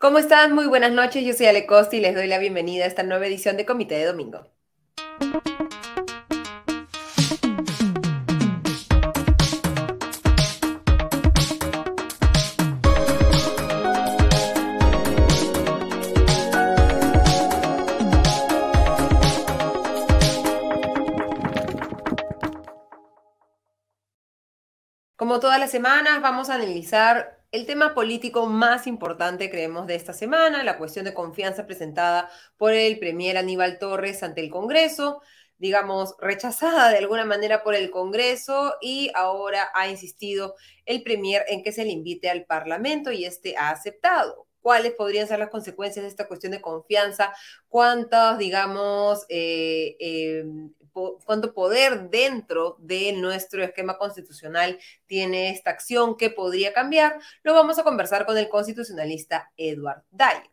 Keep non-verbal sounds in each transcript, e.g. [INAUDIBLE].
¿Cómo están? Muy buenas noches. Yo soy Ale Costa y les doy la bienvenida a esta nueva edición de Comité de Domingo. Como todas las semanas, vamos a analizar el tema político más importante, creemos, de esta semana, la cuestión de confianza presentada por el premier Aníbal Torres ante el Congreso, digamos, rechazada de alguna manera por el Congreso y ahora ha insistido el premier en que se le invite al Parlamento y este ha aceptado. Cuáles podrían ser las consecuencias de esta cuestión de confianza, cuántas, digamos, eh, eh, cuánto poder dentro de nuestro esquema constitucional tiene esta acción que podría cambiar, lo vamos a conversar con el constitucionalista Edward Dyer.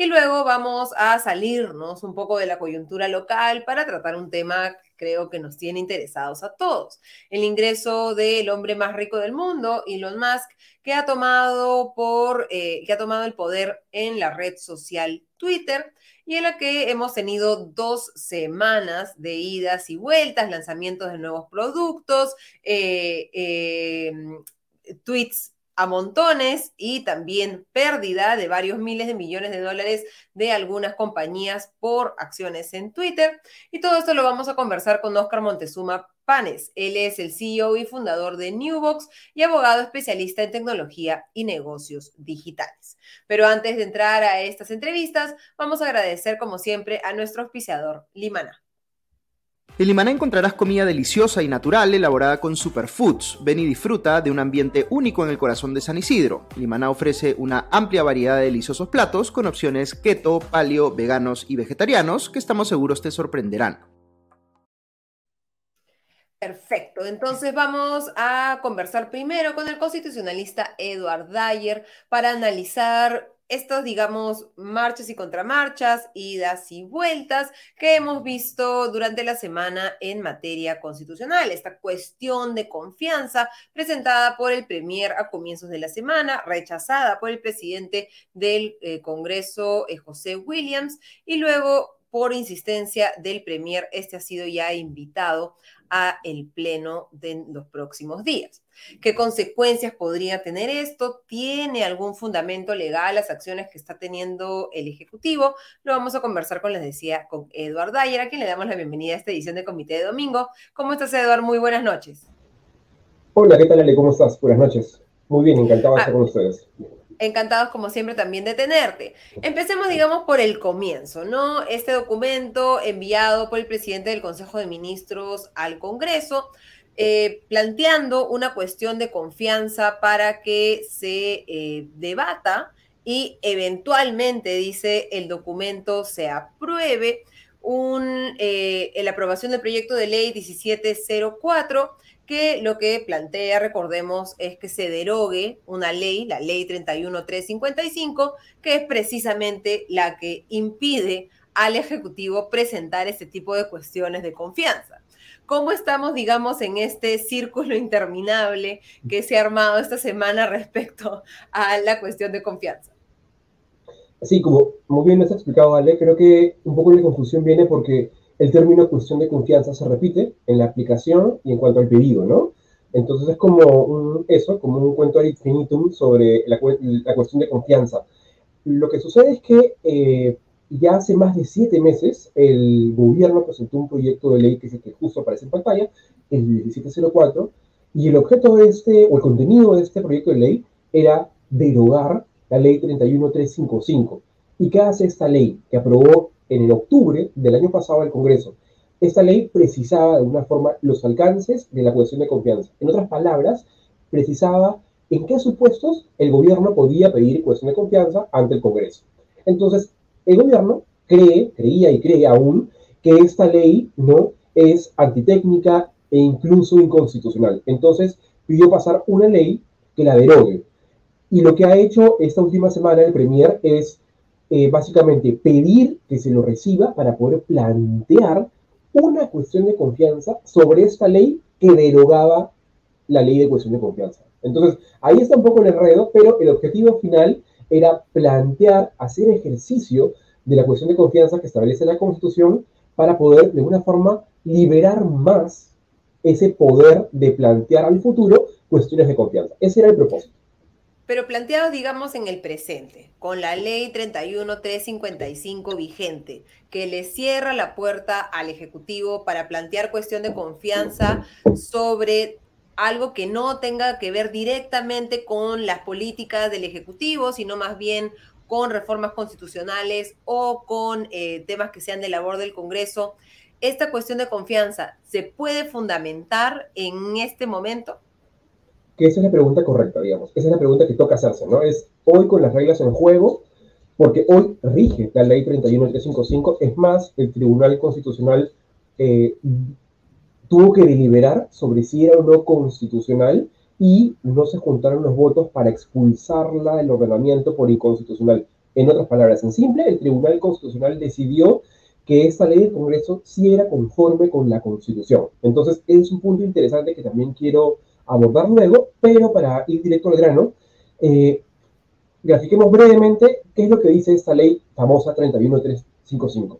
Y luego vamos a salirnos un poco de la coyuntura local para tratar un tema que creo que nos tiene interesados a todos. El ingreso del hombre más rico del mundo, Elon Musk, que ha tomado, por, eh, que ha tomado el poder en la red social Twitter y en la que hemos tenido dos semanas de idas y vueltas, lanzamientos de nuevos productos, eh, eh, tweets a montones y también pérdida de varios miles de millones de dólares de algunas compañías por acciones en Twitter. Y todo esto lo vamos a conversar con Oscar Montezuma Panes. Él es el CEO y fundador de Newbox y abogado especialista en tecnología y negocios digitales. Pero antes de entrar a estas entrevistas, vamos a agradecer como siempre a nuestro auspiciador Limana. En Limaná encontrarás comida deliciosa y natural elaborada con superfoods. Ven y disfruta de un ambiente único en el corazón de San Isidro. Limaná ofrece una amplia variedad de deliciosos platos con opciones keto, paleo, veganos y vegetarianos que estamos seguros te sorprenderán. Perfecto, entonces vamos a conversar primero con el constitucionalista Eduard Dyer para analizar estos, digamos, marchas y contramarchas, idas y vueltas que hemos visto durante la semana en materia constitucional. Esta cuestión de confianza presentada por el Premier a comienzos de la semana, rechazada por el presidente del eh, Congreso, eh, José Williams, y luego por insistencia del Premier, este ha sido ya invitado a el Pleno de los próximos días. ¿Qué consecuencias podría tener esto? ¿Tiene algún fundamento legal las acciones que está teniendo el Ejecutivo? Lo vamos a conversar con, les decía, con Eduard Dyer, a quien le damos la bienvenida a esta edición de Comité de Domingo. ¿Cómo estás, Eduard? Muy buenas noches. Hola, ¿qué tal, Ale? ¿Cómo estás? Buenas noches. Muy bien, encantado de estar ah, con ustedes encantados como siempre también de tenerte. Empecemos, digamos, por el comienzo, ¿no? Este documento enviado por el presidente del Consejo de Ministros al Congreso, eh, planteando una cuestión de confianza para que se eh, debata y eventualmente, dice el documento, se apruebe un, eh, la aprobación del proyecto de ley 1704 que lo que plantea, recordemos, es que se derogue una ley, la ley 31355, que es precisamente la que impide al Ejecutivo presentar este tipo de cuestiones de confianza. ¿Cómo estamos, digamos, en este círculo interminable que se ha armado esta semana respecto a la cuestión de confianza? Sí, como muy bien nos ha explicado Ale, creo que un poco la confusión viene porque el término cuestión de confianza se repite en la aplicación y en cuanto al pedido, ¿no? Entonces es como un, eso, como un cuento ad infinitum sobre la, cuestión de confianza. Lo que sucede es que eh, ya hace más de siete meses el gobierno presentó un proyecto de ley que es el que justo aparece en pantalla, el 1704, y el objeto de este, o el contenido de este proyecto de ley era derogar la ley 31355. ¿Y qué hace esta ley que aprobó en el octubre del año pasado al Congreso. Esta ley precisaba de una forma los alcances de la cuestión de confianza. En otras palabras, precisaba en qué supuestos el gobierno podía pedir cuestión de confianza ante el Congreso. Entonces, el gobierno cree, creía y cree aún que esta ley no es antitécnica e incluso inconstitucional. Entonces, pidió pasar una ley que la derogue. Y lo que ha hecho esta última semana el Premier es eh, básicamente pedir que se lo reciba para poder plantear una cuestión de confianza sobre esta ley que derogaba la ley de cuestión de confianza. Entonces, ahí está un poco el enredo, pero el objetivo final era plantear, hacer ejercicio de la cuestión de confianza que establece la Constitución para poder, de alguna forma, liberar más ese poder de plantear al futuro cuestiones de confianza. Ese era el propósito pero planteados, digamos, en el presente, con la ley 31355 vigente, que le cierra la puerta al Ejecutivo para plantear cuestión de confianza sobre algo que no tenga que ver directamente con las políticas del Ejecutivo, sino más bien con reformas constitucionales o con eh, temas que sean de labor del Congreso. ¿Esta cuestión de confianza se puede fundamentar en este momento? Que esa es la pregunta correcta, digamos. Esa es la pregunta que toca hacerse, ¿no? Es hoy con las reglas en juego, porque hoy rige la ley 31355. Es más, el Tribunal Constitucional eh, tuvo que deliberar sobre si era o no constitucional y no se juntaron los votos para expulsarla del ordenamiento por inconstitucional. En otras palabras, en simple, el Tribunal Constitucional decidió que esta ley del Congreso sí era conforme con la Constitución. Entonces, es un punto interesante que también quiero abordar luego, pero para ir directo al grano, eh, grafiquemos brevemente qué es lo que dice esta ley famosa 31355.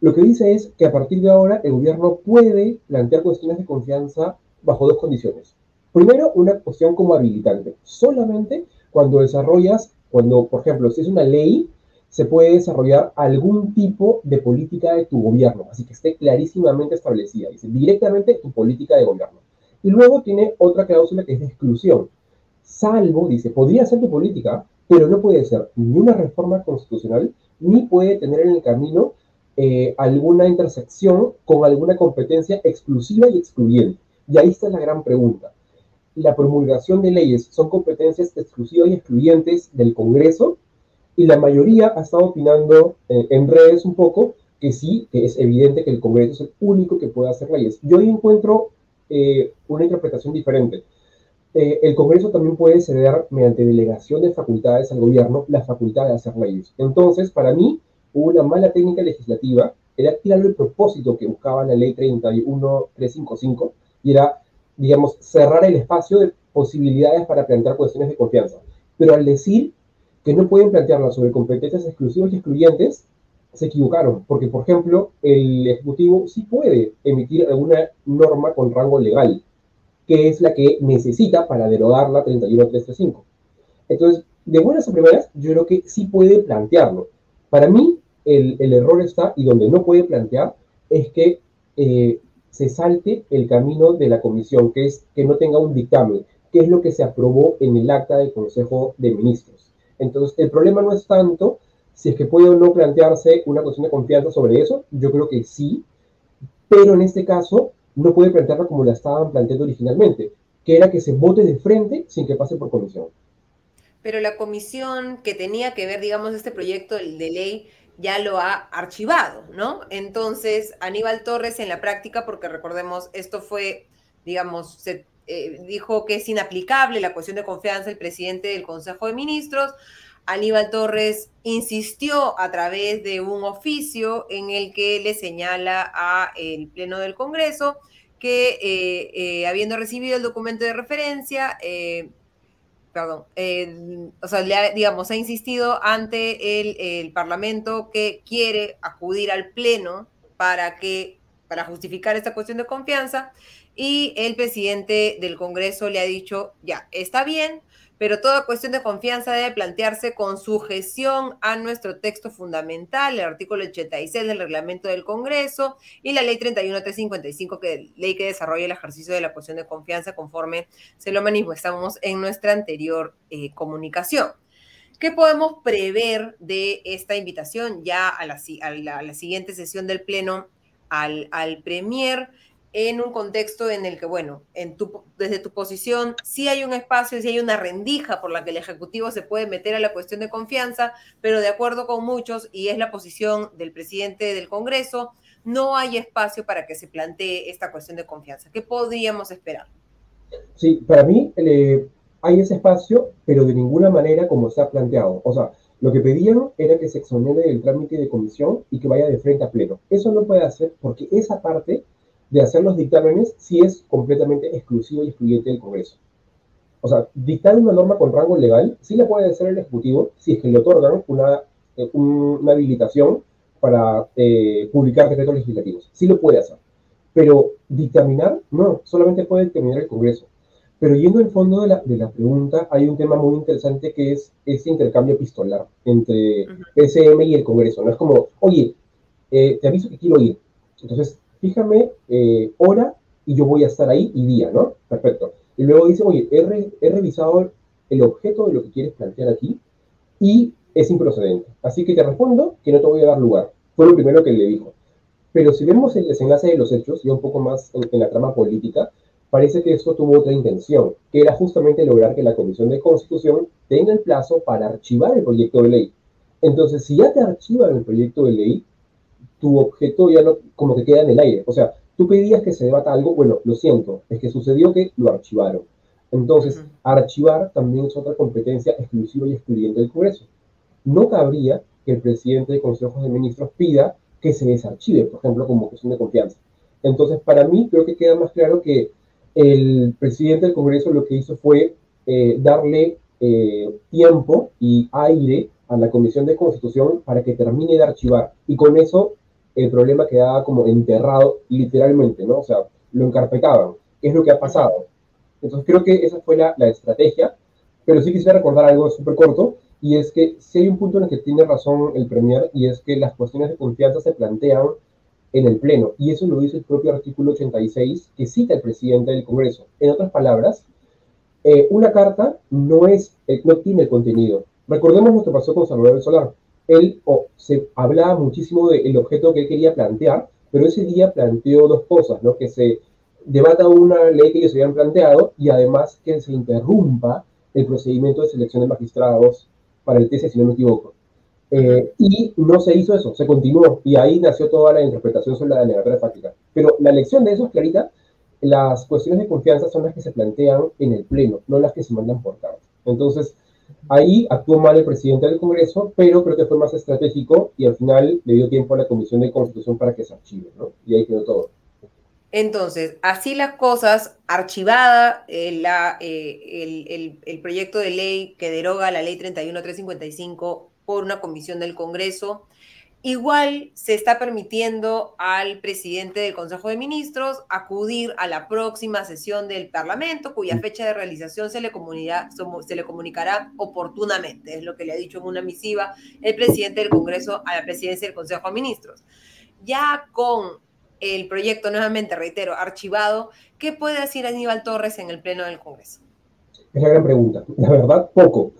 Lo que dice es que a partir de ahora el gobierno puede plantear cuestiones de confianza bajo dos condiciones. Primero, una cuestión como habilitante. Solamente cuando desarrollas, cuando, por ejemplo, si es una ley, se puede desarrollar algún tipo de política de tu gobierno, así que esté clarísimamente establecida. Dice directamente tu política de gobierno. Y luego tiene otra cláusula que es de exclusión. Salvo, dice, podría ser tu política, pero no puede ser ni una reforma constitucional, ni puede tener en el camino eh, alguna intersección con alguna competencia exclusiva y excluyente. Y ahí está la gran pregunta. La promulgación de leyes son competencias exclusivas y excluyentes del Congreso, y la mayoría ha estado opinando eh, en redes un poco que sí, que es evidente que el Congreso es el único que puede hacer leyes. Yo encuentro eh, una interpretación diferente. Eh, el Congreso también puede ceder, mediante delegación de facultades al gobierno, la facultad de hacer leyes. Entonces, para mí, una mala técnica legislativa, era tirar el propósito que buscaba la ley 31355, y era, digamos, cerrar el espacio de posibilidades para plantear cuestiones de confianza. Pero al decir que no pueden plantearlas sobre competencias exclusivas y excluyentes, se equivocaron, porque por ejemplo, el Ejecutivo sí puede emitir alguna norma con rango legal, que es la que necesita para derogar la 31335. Entonces, de buenas a primeras, yo creo que sí puede plantearlo. Para mí, el, error está, y donde no puede plantear, es que eh, se salte el camino de la comisión, que es que no tenga un dictamen, que es lo que se aprobó en el acta del Consejo de Ministros. Entonces, el problema no es tanto si es que puede o no plantearse una cuestión de confianza sobre eso, yo creo que sí, pero en este caso no puede plantearla como la estaban planteando originalmente, que era que se vote de frente sin que pase por comisión. Pero la comisión que tenía que ver, digamos, este proyecto de ley ya lo ha archivado, ¿no? Entonces, Aníbal Torres en la práctica, porque recordemos, esto fue, digamos, se eh, dijo que es inaplicable la cuestión de confianza el presidente del Consejo de Ministros, Aníbal Torres insistió a través de un oficio en el que le señala al Pleno del Congreso que eh, eh, habiendo recibido el documento de referencia, eh, perdón, o sea, digamos, ha insistido ante el, el, Parlamento que quiere acudir al Pleno para que para justificar esta cuestión de confianza y el presidente del Congreso le ha dicho, ya, está bien, pero toda cuestión de confianza debe plantearse con sujeción a nuestro texto fundamental, el artículo 86 del reglamento del Congreso y la ley 31355, que ley que desarrolla el ejercicio de la cuestión de confianza conforme se lo manifestamos en nuestra anterior eh, comunicación. ¿Qué podemos prever de esta invitación ya a la, siguiente sesión del Pleno al Premier? En un contexto en el que, bueno, en tu, desde tu posición sí hay un espacio, sí hay una rendija por la que el Ejecutivo se puede meter a la cuestión de confianza, pero de acuerdo con muchos, y es la posición del presidente del Congreso, no hay espacio para que se plantee esta cuestión de confianza. ¿Qué podríamos esperar? Sí, para mí eh, hay ese espacio, pero de ninguna manera como se ha planteado. O sea, lo que pedían era que se exonere el trámite de comisión y que vaya de frente a pleno. Eso no puede hacer porque esa parte de hacer los dictámenes si es completamente exclusivo y excluyente del Congreso. O sea, dictar una norma con rango legal sí la puede hacer el Ejecutivo si es que le otorgan una, eh, una habilitación para eh, publicar decretos legislativos. Sí lo puede hacer. Pero dictaminar, no, solamente puede dictaminar el Congreso. Pero yendo al fondo de la, de la pregunta, hay un tema muy interesante que es ese intercambio epistolar entre PSM y el Congreso. No es como, oye, eh, te aviso que quiero ir. Entonces, fíjame eh, hora y yo voy a estar ahí y día, ¿no? Perfecto. Y luego dice, oye, he, revisado el objeto de lo que quieres plantear aquí y es improcedente. Así que te respondo que no te voy a dar lugar. Fue lo primero que le dijo. Pero si vemos el desenlace de los hechos, y un poco más en, la trama política, parece que esto tuvo otra intención, que era justamente lograr que la Comisión de Constitución tenga el plazo para archivar el proyecto de ley. Entonces, si ya te archivan el proyecto de ley, tu objeto ya no, como que queda en el aire. O sea, tú pedías que se debata algo, bueno, lo siento, es que sucedió que lo archivaron. Entonces, archivar también es otra competencia exclusiva y excluyente del Congreso. No cabría que el presidente de Consejo de Ministros pida que se desarchive, por ejemplo, como cuestión de confianza. Entonces, para mí creo que queda más claro que el presidente del Congreso lo que hizo fue eh, darle eh, tiempo y aire a la Comisión de Constitución para que termine de archivar. Y con eso el problema quedaba como enterrado literalmente, ¿no? O sea, lo encarpetaban. ¿Qué es lo que ha pasado? Entonces creo que esa fue la, la estrategia. Pero sí quisiera recordar algo súper corto, y es que si hay un punto en el que tiene razón el Premier, y es que las cuestiones de confianza se plantean en el Pleno, y eso lo dice el propio artículo 86 que cita el presidente del Congreso. En otras palabras, eh, una carta no, es, eh, tiene el contenido. Recordemos lo que pasó con Salvador Solar. Él se hablaba muchísimo del objeto que él quería plantear, pero ese día planteó dos cosas, ¿no? Que se debata una ley que ellos habían planteado y además que se interrumpa el procedimiento de selección de magistrados para el TC, si no me equivoco. Eh, y no se hizo eso, se continuó, y ahí nació toda la interpretación sobre la denegatoria fáctica. Pero la lección de eso es clarita, las cuestiones de confianza son las que se plantean en el Pleno, no las que se mandan por carta. Entonces, ahí actuó mal el presidente del Congreso, pero creo que fue más estratégico y al final le dio tiempo a la Comisión de Constitución para que se archive, ¿no? Y ahí quedó todo. Entonces, así las cosas, archivada eh, la, eh, el, el, proyecto de ley que deroga la ley 31355 por una comisión del Congreso, igual se está permitiendo al presidente del Consejo de Ministros acudir a la próxima sesión del Parlamento, cuya fecha de realización se le, se le comunicará oportunamente, es lo que le ha dicho en una misiva el presidente del Congreso a la presidencia del Consejo de Ministros. Ya con el proyecto, nuevamente reitero, archivado, ¿qué puede decir Aníbal Torres en el Pleno del Congreso? Es la gran pregunta. La verdad, poco.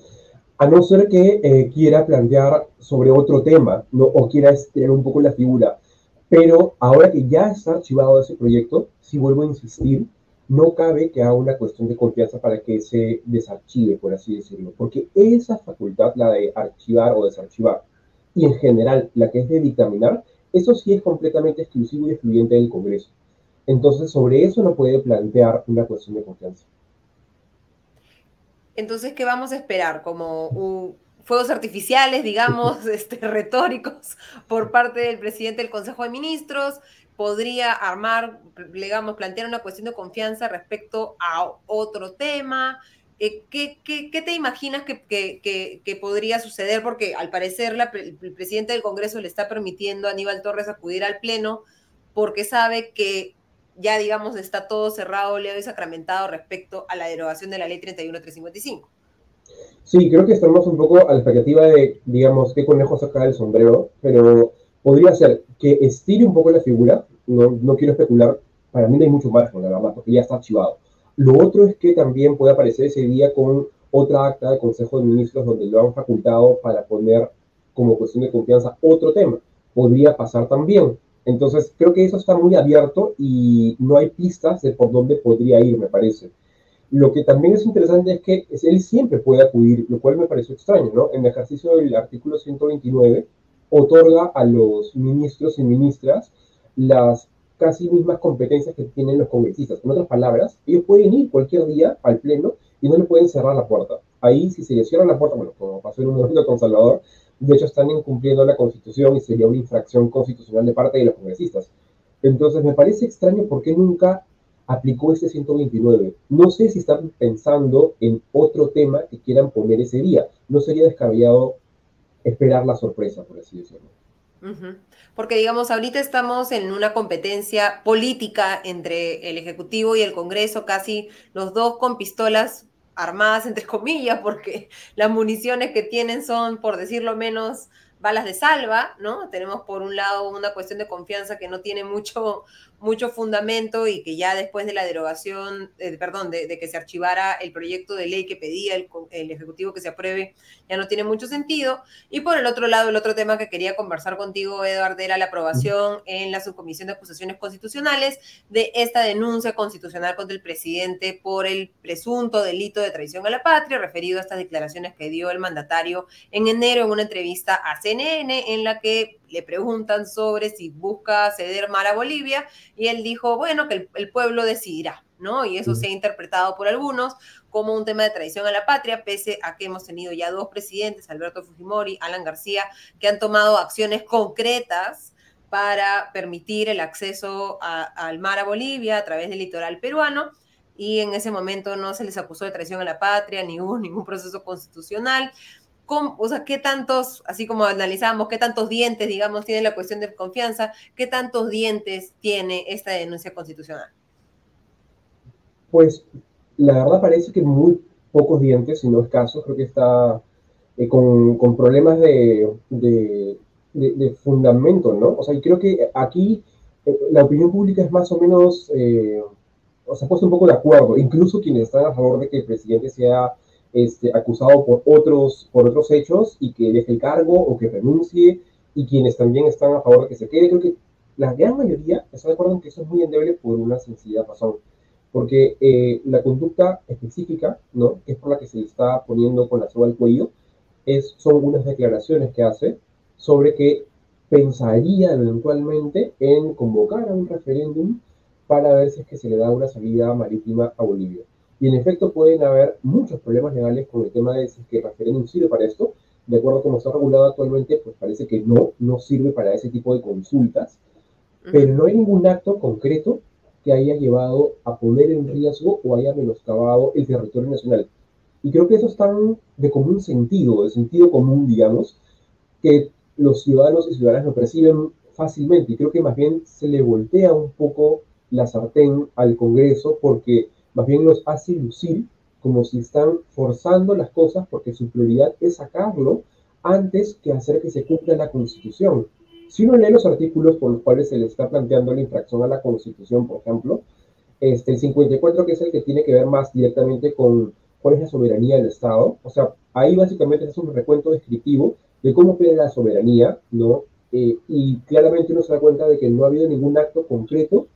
A no ser que eh, quiera plantear sobre otro tema o quiera estirar un poco la figura. Pero ahora que ya está archivado ese proyecto, si vuelvo a insistir, no cabe que haga una cuestión de confianza para que se desarchive, por así decirlo. Porque esa facultad, la de archivar o desarchivar, y en general la que es de dictaminar, eso sí es completamente exclusivo y excluyente del Congreso. Entonces, sobre eso no puede plantear una cuestión de confianza. Entonces, ¿qué vamos a esperar? Como fuegos artificiales, digamos, [LAUGHS] este, retóricos por parte del presidente del Consejo de Ministros, podría armar, digamos, plantear una cuestión de confianza respecto a otro tema. Eh, ¿qué, te imaginas que, podría suceder? Porque al parecer el presidente del Congreso le está permitiendo a Aníbal Torres acudir al Pleno porque sabe que ya, digamos, está todo cerrado, leo y sacramentado respecto a la derogación de la ley 31355. Sí, creo que estamos un poco a la expectativa de, digamos, qué conejo saca del sombrero, pero podría ser que estire un poco la figura, no, no quiero especular, para mí no hay mucho margen, la verdad, porque ya está archivado lo otro es que también puede aparecer ese día con otra acta de Consejo de Ministros donde lo han facultado para poner como cuestión de confianza otro tema. Podría pasar también. Entonces, creo que eso está muy abierto y no hay pistas de por dónde podría ir, me parece. Lo que también es interesante es que él siempre puede acudir, lo cual me pareció extraño, ¿no? En el ejercicio del artículo 129, otorga a los ministros y ministras las casi mismas competencias que tienen los congresistas. En otras palabras, ellos pueden ir cualquier día al Pleno y no le pueden cerrar la puerta. Ahí, si se le cierra la puerta, bueno, como pasó en un momento con Salvador, de hecho están incumpliendo la Constitución y sería una infracción constitucional de parte de los congresistas. Entonces, me parece extraño por qué nunca aplicó este 129. No sé si están pensando en otro tema que quieran poner ese día. No sería descabellado esperar la sorpresa, por así decirlo. Porque, digamos, ahorita estamos en una competencia política entre el Ejecutivo y el Congreso, casi los dos con pistolas armadas, entre comillas, porque [LAUGHS] las municiones que tienen son, por decirlo menos, balas de salva, ¿no? Tenemos por un lado una cuestión de confianza que no tiene mucho, mucho fundamento y que ya después de la derogación, eh, perdón, de, que se archivara el proyecto de ley que pedía el, el, Ejecutivo que se apruebe, ya no tiene mucho sentido. Y por el otro lado, el otro tema que quería conversar contigo, Eduardo, era la aprobación en la Subcomisión de Acusaciones Constitucionales de esta denuncia constitucional contra el presidente por el presunto delito de traición a la patria, referido a estas declaraciones que dio el mandatario en enero en una entrevista a CNN, en la que le preguntan sobre si busca ceder mar a Bolivia y él dijo, bueno, que el, pueblo decidirá, ¿no? Y eso se ha interpretado por algunos como un tema de traición a la patria, pese a que hemos tenido ya dos presidentes, Alberto Fujimori, Alan García, que han tomado acciones concretas para permitir el acceso al mar a Bolivia a través del litoral peruano y en ese momento no se les acusó de traición a la patria, ni hubo ningún proceso constitucional o sea, qué tantos, así como analizamos, qué tantos dientes, digamos, tiene la cuestión de confianza, qué tantos dientes tiene esta denuncia constitucional. Pues la verdad parece que muy pocos dientes, si no escasos, creo que está eh, con, problemas de, fundamento, ¿no? O sea, y creo que aquí eh, la opinión pública es más o menos, eh, o sea, puesto un poco de acuerdo, incluso quienes están a favor de que el presidente sea este, acusado por otros, por otros hechos y que deje el cargo o que renuncie, y quienes también están a favor de que se quede. Creo que la gran mayoría está de acuerdo en que eso es muy endeble por una sencilla razón. Porque eh, la conducta específica, ¿no? que es por la que se le está poniendo con la soga al cuello, es, son unas declaraciones que hace sobre que pensaría eventualmente en convocar a un referéndum para ver si es que se le da una salida marítima a Bolivia. Y en efecto pueden haber muchos problemas legales con el tema de si es que el referéndum sirve para esto. De acuerdo a cómo está regulado actualmente, pues parece que no, no sirve para ese tipo de consultas. Pero no hay ningún acto concreto que haya llevado a poner en riesgo o haya menoscabado el territorio nacional. Y creo que eso es tan de común sentido, de sentido común, digamos, que los ciudadanos y ciudadanas lo perciben fácilmente. Y creo que más bien se le voltea un poco la sartén al Congreso porque más bien los hace lucir como si están forzando las cosas porque su prioridad es sacarlo antes que hacer que se cumpla la Constitución. Si uno lee los artículos por los cuales se le está planteando la infracción a la Constitución, por ejemplo, este, el 54, que es el que tiene que ver más directamente con cuál es la soberanía del Estado, o sea, ahí básicamente es un recuento descriptivo de cómo pierde la soberanía, ¿no? Eh, y claramente uno se da cuenta de que no ha habido ningún acto concreto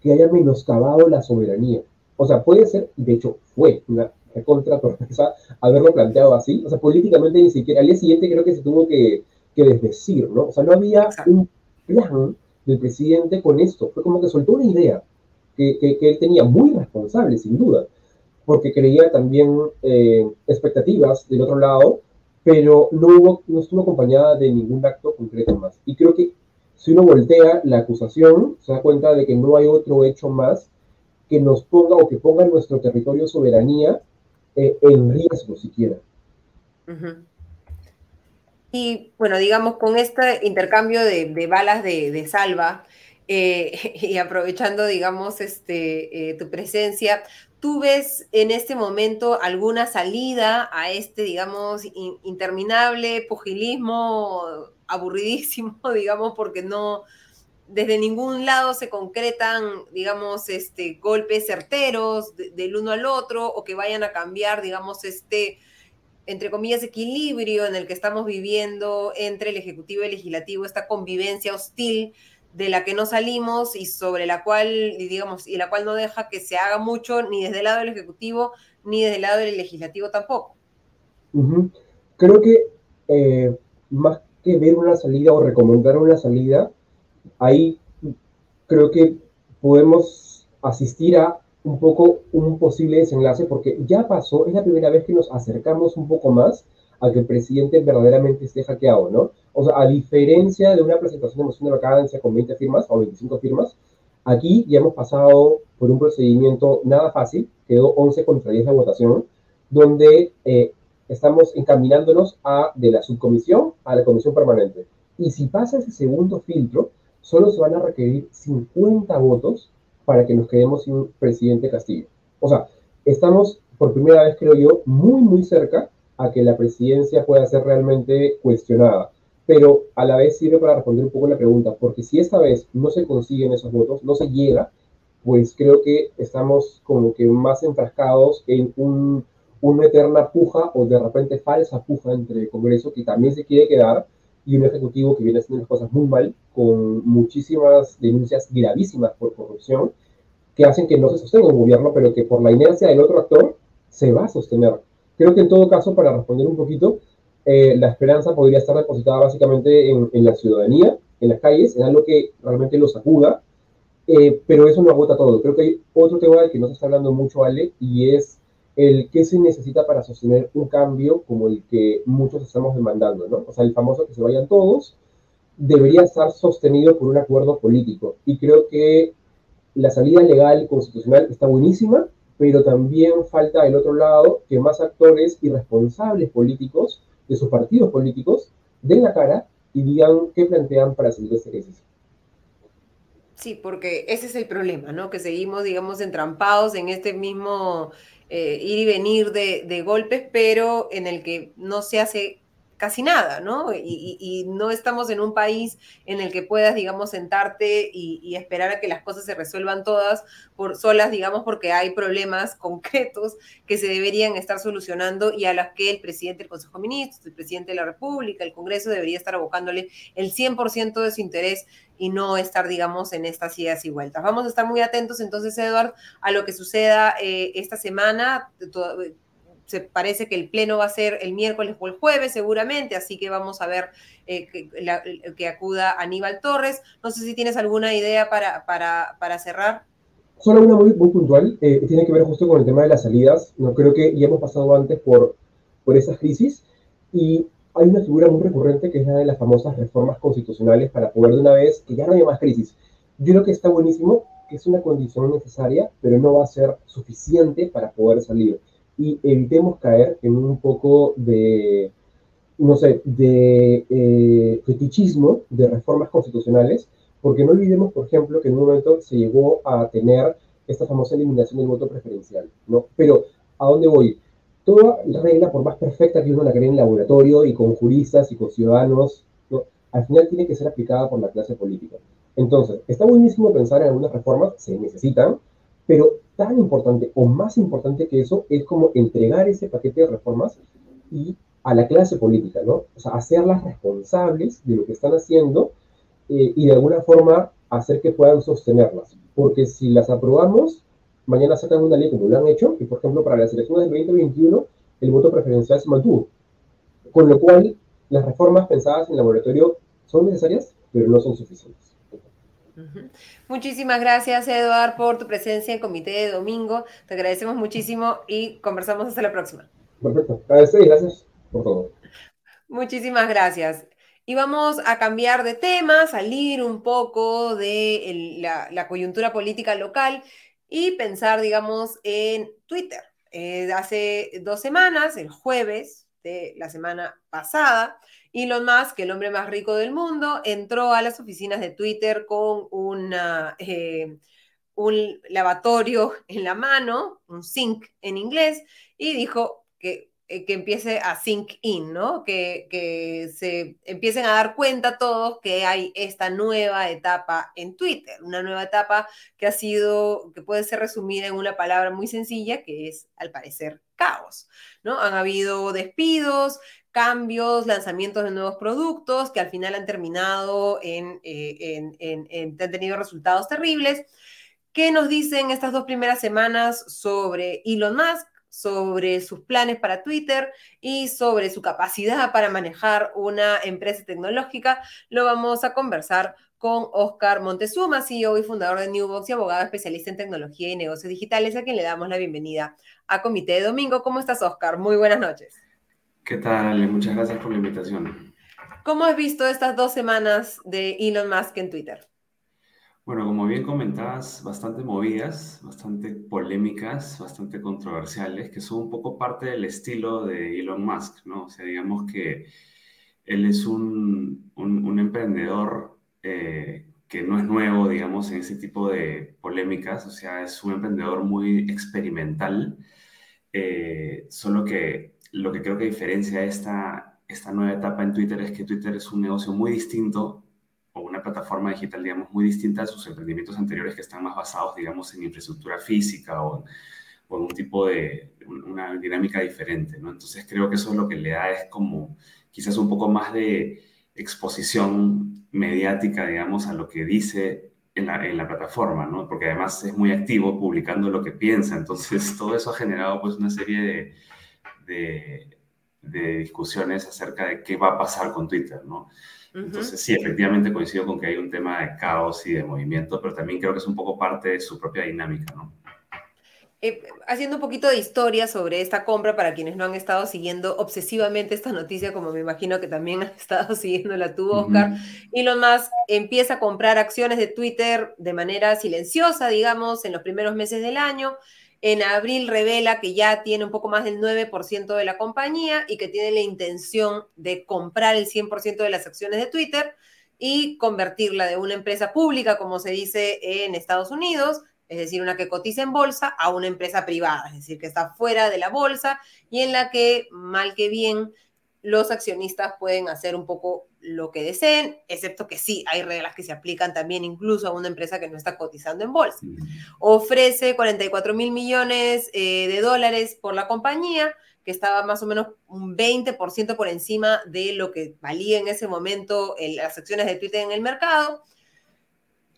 que haya menoscabado la soberanía. O sea, puede ser, y de hecho fue una recontra torpeza haberlo planteado así. O sea, políticamente ni siquiera, al día siguiente creo que se tuvo que, que desdecir, ¿no? O sea, no había un plan del presidente con esto. Fue como que soltó una idea que, que, él tenía muy responsable, sin duda, porque creía también eh, expectativas del otro lado, pero no, hubo, no estuvo acompañada de ningún acto concreto más. Y creo que si uno voltea la acusación, se da cuenta de que no hay otro hecho más que nos ponga o que ponga nuestro territorio soberanía eh, en riesgo siquiera. Y bueno, digamos, con este intercambio de, balas de, salva eh, [LAUGHS] y aprovechando, digamos, este, eh, tu presencia, ¿tú ves en este momento alguna salida a este, digamos, interminable pugilismo aburridísimo, [LAUGHS] digamos, porque no, desde ningún lado se concretan, digamos, este, golpes certeros del uno al otro o que vayan a cambiar, digamos, este, entre comillas, equilibrio en el que estamos viviendo entre el Ejecutivo y el Legislativo, esta convivencia hostil de la que no salimos y sobre la cual, digamos, y la cual no deja que se haga mucho ni desde el lado del Ejecutivo ni desde el lado del Legislativo tampoco. Creo que eh, más que ver una salida o recomendar una salida, ahí creo que podemos asistir a un poco un posible desenlace porque ya pasó, es la primera vez que nos acercamos un poco más a que el presidente verdaderamente esté hackeado, ¿no? O sea, a diferencia de una presentación de moción de vacancia con 20 firmas o 25 firmas, Aquí ya hemos pasado por un procedimiento nada fácil, quedó 11 contra 10 la votación, donde eh, estamos encaminándonos a, de la subcomisión a la comisión permanente. Y si pasa ese segundo filtro, solo se van a requerir 50 votos para que nos quedemos sin presidente Castillo. O sea, estamos por primera vez, creo yo, muy, muy cerca a que la presidencia pueda ser realmente cuestionada. Pero a la vez sirve para responder un poco la pregunta, porque si esta vez no se consiguen esos votos, no se llega, pues creo que estamos como que más enfrascados en un, una eterna puja o de repente falsa puja entre el Congreso que también se quiere quedar y un Ejecutivo que viene haciendo las cosas muy mal, con muchísimas denuncias gravísimas por corrupción, que hacen que no se sostenga un gobierno, pero que por la inercia del otro actor se va a sostener. Creo que en todo caso, para responder un poquito, eh, la esperanza podría estar depositada básicamente en, la ciudadanía, en las calles, en algo que realmente los acuda, eh, pero eso no agota todo. Creo que hay otro tema del que no se está hablando mucho, Ale, y es el qué se necesita para sostener un cambio como el que muchos estamos demandando, ¿no? O sea, el famoso que se vayan todos debería estar sostenido por un acuerdo político. Y creo que la salida legal constitucional está buenísima, pero también falta el otro lado que más actores y responsables políticos de sus partidos políticos den la cara y digan qué plantean para salir de esta crisis. Sí, porque ese es el problema, ¿no? Que seguimos, digamos, entrampados en este mismo eh, ir y venir de, de, golpes, pero en el que no se hace casi nada, ¿no? Y, no estamos en un país en el que puedas, digamos, sentarte y, esperar a que las cosas se resuelvan todas por solas, digamos, porque hay problemas [LAUGHS] concretos que se deberían estar solucionando y a las que el presidente del Consejo de Ministros, el presidente de la República, el Congreso debería estar abocándole el 100% de su interés y no estar, digamos, en estas idas y vueltas. Vamos a estar muy atentos entonces, Eduard, a lo que suceda eh, esta semana se parece que el pleno va a ser el miércoles o el jueves seguramente, así que vamos a ver eh, que, acuda Aníbal Torres. No sé si tienes alguna idea para, para, para cerrar. Solo una muy, muy puntual, eh, tiene que ver justo con el tema de las salidas. No creo que ya hemos pasado antes por, por esas crisis y hay una figura muy recurrente que es la de las famosas reformas constitucionales para poder de una vez que ya no haya más crisis. Yo creo que está buenísimo, que es una condición necesaria, pero no va a ser suficiente para poder salir y evitemos caer en un poco de, no sé, de eh, fetichismo de reformas constitucionales, porque no olvidemos, por ejemplo, que en un momento se llegó a tener esta famosa eliminación del voto preferencial, ¿no? Pero, ¿a dónde voy? Toda regla, por más perfecta que uno la cree en laboratorio y con juristas y con ciudadanos, ¿no? al final tiene que ser aplicada por la clase política. Entonces, está buenísimo pensar en algunas reformas, se necesitan, pero tan importante o más importante que eso es como entregar ese paquete de reformas y a la clase política, ¿no? O sea, hacerlas responsables de lo que están haciendo eh, y de alguna forma hacer que puedan sostenerlas. Porque si las aprobamos, mañana sacan una ley como lo han hecho, y por ejemplo para las elecciones del 2021 el voto preferencial se mantuvo. Con lo cual, las reformas pensadas en laboratorio son necesarias, pero no son suficientes. Muchísimas gracias, Eduard, por tu presencia en Comité de Domingo. Te agradecemos muchísimo y conversamos hasta la próxima. Perfecto. Gracias por todo. Muchísimas gracias. Y vamos a cambiar de tema, salir un poco de la, coyuntura política local y pensar, digamos, en Twitter. Eh, hace dos semanas, el jueves de la semana pasada, Elon Musk, el hombre más rico del mundo, entró a las oficinas de Twitter con una, eh, un lavatorio [LAUGHS] en la mano, un sink en inglés, y dijo que, eh, que empiece a sink in, ¿no? Que, que se empiecen a dar cuenta todos que hay esta nueva etapa en Twitter, una nueva etapa que ha sido, que puede ser resumida en una palabra muy sencilla, que es, al parecer, caos, ¿no? Han habido despidos, cambios, lanzamientos de nuevos productos que al final han terminado en, eh, en, han tenido resultados terribles. ¿Qué nos dicen estas dos primeras semanas sobre Elon Musk, sobre sus planes para Twitter y sobre su capacidad para manejar una empresa tecnológica? Lo vamos a conversar con Oscar Montezuma, CEO y fundador de Newbox y abogado especialista en tecnología y negocios digitales, a quien le damos la bienvenida a Comité de Domingo. ¿Cómo estás, Oscar? Muy buenas noches. ¿Qué tal, Ale? Muchas gracias por la invitación. ¿Cómo has visto estas dos semanas de Elon Musk en Twitter? Bueno, como bien comentabas, bastante movidas, bastante polémicas, bastante controversiales, que son un poco parte del estilo de Elon Musk, ¿no? O sea, digamos que él es un, un, emprendedor eh, que no es nuevo, digamos, en ese tipo de polémicas, o sea, es un emprendedor muy experimental, eh, solo que lo que creo que diferencia esta, esta nueva etapa en Twitter es que Twitter es un negocio muy distinto o una plataforma digital, digamos, muy distinta a sus emprendimientos anteriores que están más basados, digamos, en infraestructura física o, en un tipo de, una dinámica diferente, ¿no? Entonces creo que eso es lo que le da es como quizás un poco más de exposición mediática, digamos, a lo que dice en la, en la, plataforma, ¿no? Porque además es muy activo publicando lo que piensa. Entonces, [LAUGHS] todo eso ha generado pues una serie de, de, de discusiones acerca de qué va a pasar con Twitter, ¿no? Entonces, sí, efectivamente coincido con que hay un tema de caos y de movimiento, pero también creo que es un poco parte de su propia dinámica, ¿no? Eh, haciendo un poquito de historia sobre esta compra para quienes no han estado siguiendo obsesivamente esta noticia, como me imagino que también han [LAUGHS] estado siguiendo la tuvo Oscar, Elon Musk empieza a comprar acciones de Twitter de manera silenciosa, digamos, en los primeros meses del año. En abril revela que ya tiene un poco más del 9% de la compañía y que tiene la intención de comprar el 100% de las acciones de Twitter y convertirla de una empresa pública, como se dice en Estados Unidos, es decir, una que cotiza en bolsa, a una empresa privada, es decir, que está fuera de la bolsa y en la que, mal que bien, los accionistas pueden hacer un poco lo que deseen, excepto que sí, hay reglas que se aplican también incluso a una empresa que no está cotizando en bolsa. Ofrece 44 mil millones eh, de dólares por la compañía, que estaba más o menos un 20% por encima de lo que valía en ese momento las acciones de Twitter en el mercado.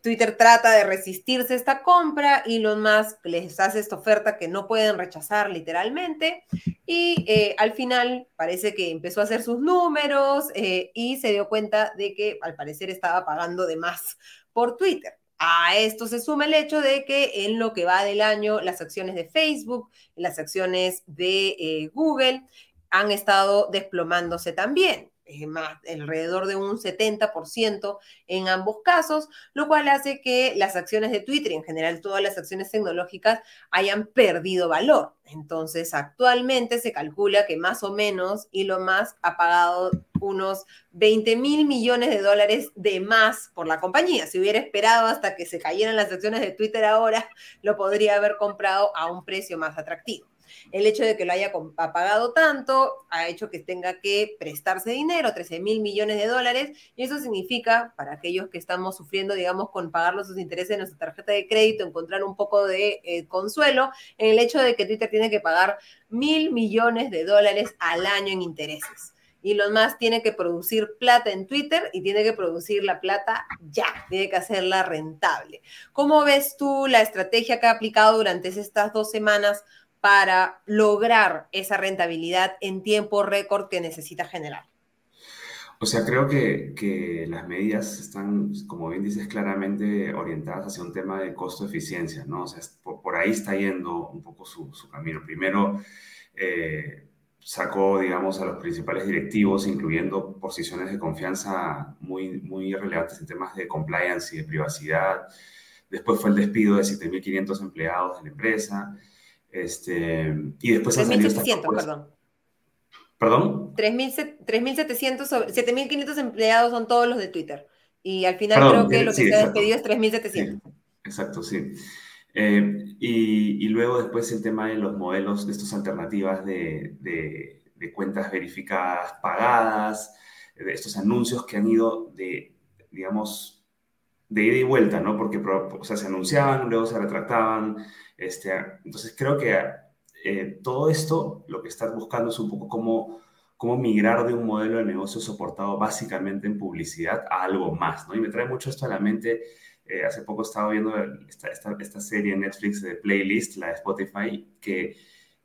Twitter trata de resistirse a esta compra, Elon Musk les hace esta oferta que no pueden rechazar literalmente y eh, al final parece que empezó a hacer sus números eh, y se dio cuenta de que al parecer estaba pagando de más por Twitter. A esto se suma el hecho de que en lo que va del año las acciones de Facebook, las acciones de eh, Google han estado desplomándose también. Más, alrededor de un 70% en ambos casos, lo cual hace que las acciones de Twitter y en general todas las acciones tecnológicas hayan perdido valor. Entonces, actualmente se calcula que más o menos Elon Musk ha pagado unos 20 mil millones de dólares de más por la compañía. Si hubiera esperado hasta que se cayeran las acciones de Twitter ahora, lo podría haber comprado a un precio más atractivo. El hecho de que lo haya pagado tanto ha hecho que tenga que prestarse dinero, 13 mil millones de dólares, y eso significa, para aquellos que estamos sufriendo, digamos, con pagar los intereses de nuestra tarjeta de crédito, encontrar un poco de eh, consuelo en el hecho de que Twitter tiene que pagar mil millones de dólares al año en intereses. Y lo más tiene que producir plata en Twitter y tiene que producir la plata ya, tiene que hacerla rentable. ¿Cómo ves tú la estrategia que ha aplicado durante estas dos semanas para lograr esa rentabilidad en tiempo récord que necesita generar? O sea, creo que, que, las medidas están, como bien dices, claramente orientadas hacia un tema de costo-eficiencia, ¿no? O sea, por, ahí está yendo un poco su, camino. Primero, eh, sacó, digamos, a los principales directivos, incluyendo posiciones de confianza muy, muy relevantes en temas de compliance y de privacidad. Después fue el despido de 7.500 empleados de la empresa. Este, y después 3.700, perdón. ¿Perdón? 3.700, 7.500 empleados son todos los de Twitter. Y al final creo que lo que se ha despedido es 3.700. exacto, sí. Eh, y, y, luego después el tema de los modelos, de estas alternativas de, de, de, cuentas verificadas pagadas, de estos anuncios que han ido de, digamos, de ida y vuelta, ¿no? Porque o se anunciaban, luego se retractaban, este, entonces creo que eh, todo esto lo que estás buscando es un poco cómo, cómo migrar de un modelo de negocio soportado básicamente en publicidad a algo más, ¿no? Y me trae mucho esto a la mente. Eh, hace poco estaba viendo esta, esta, esta, serie en Netflix de Playlist, la de Spotify, que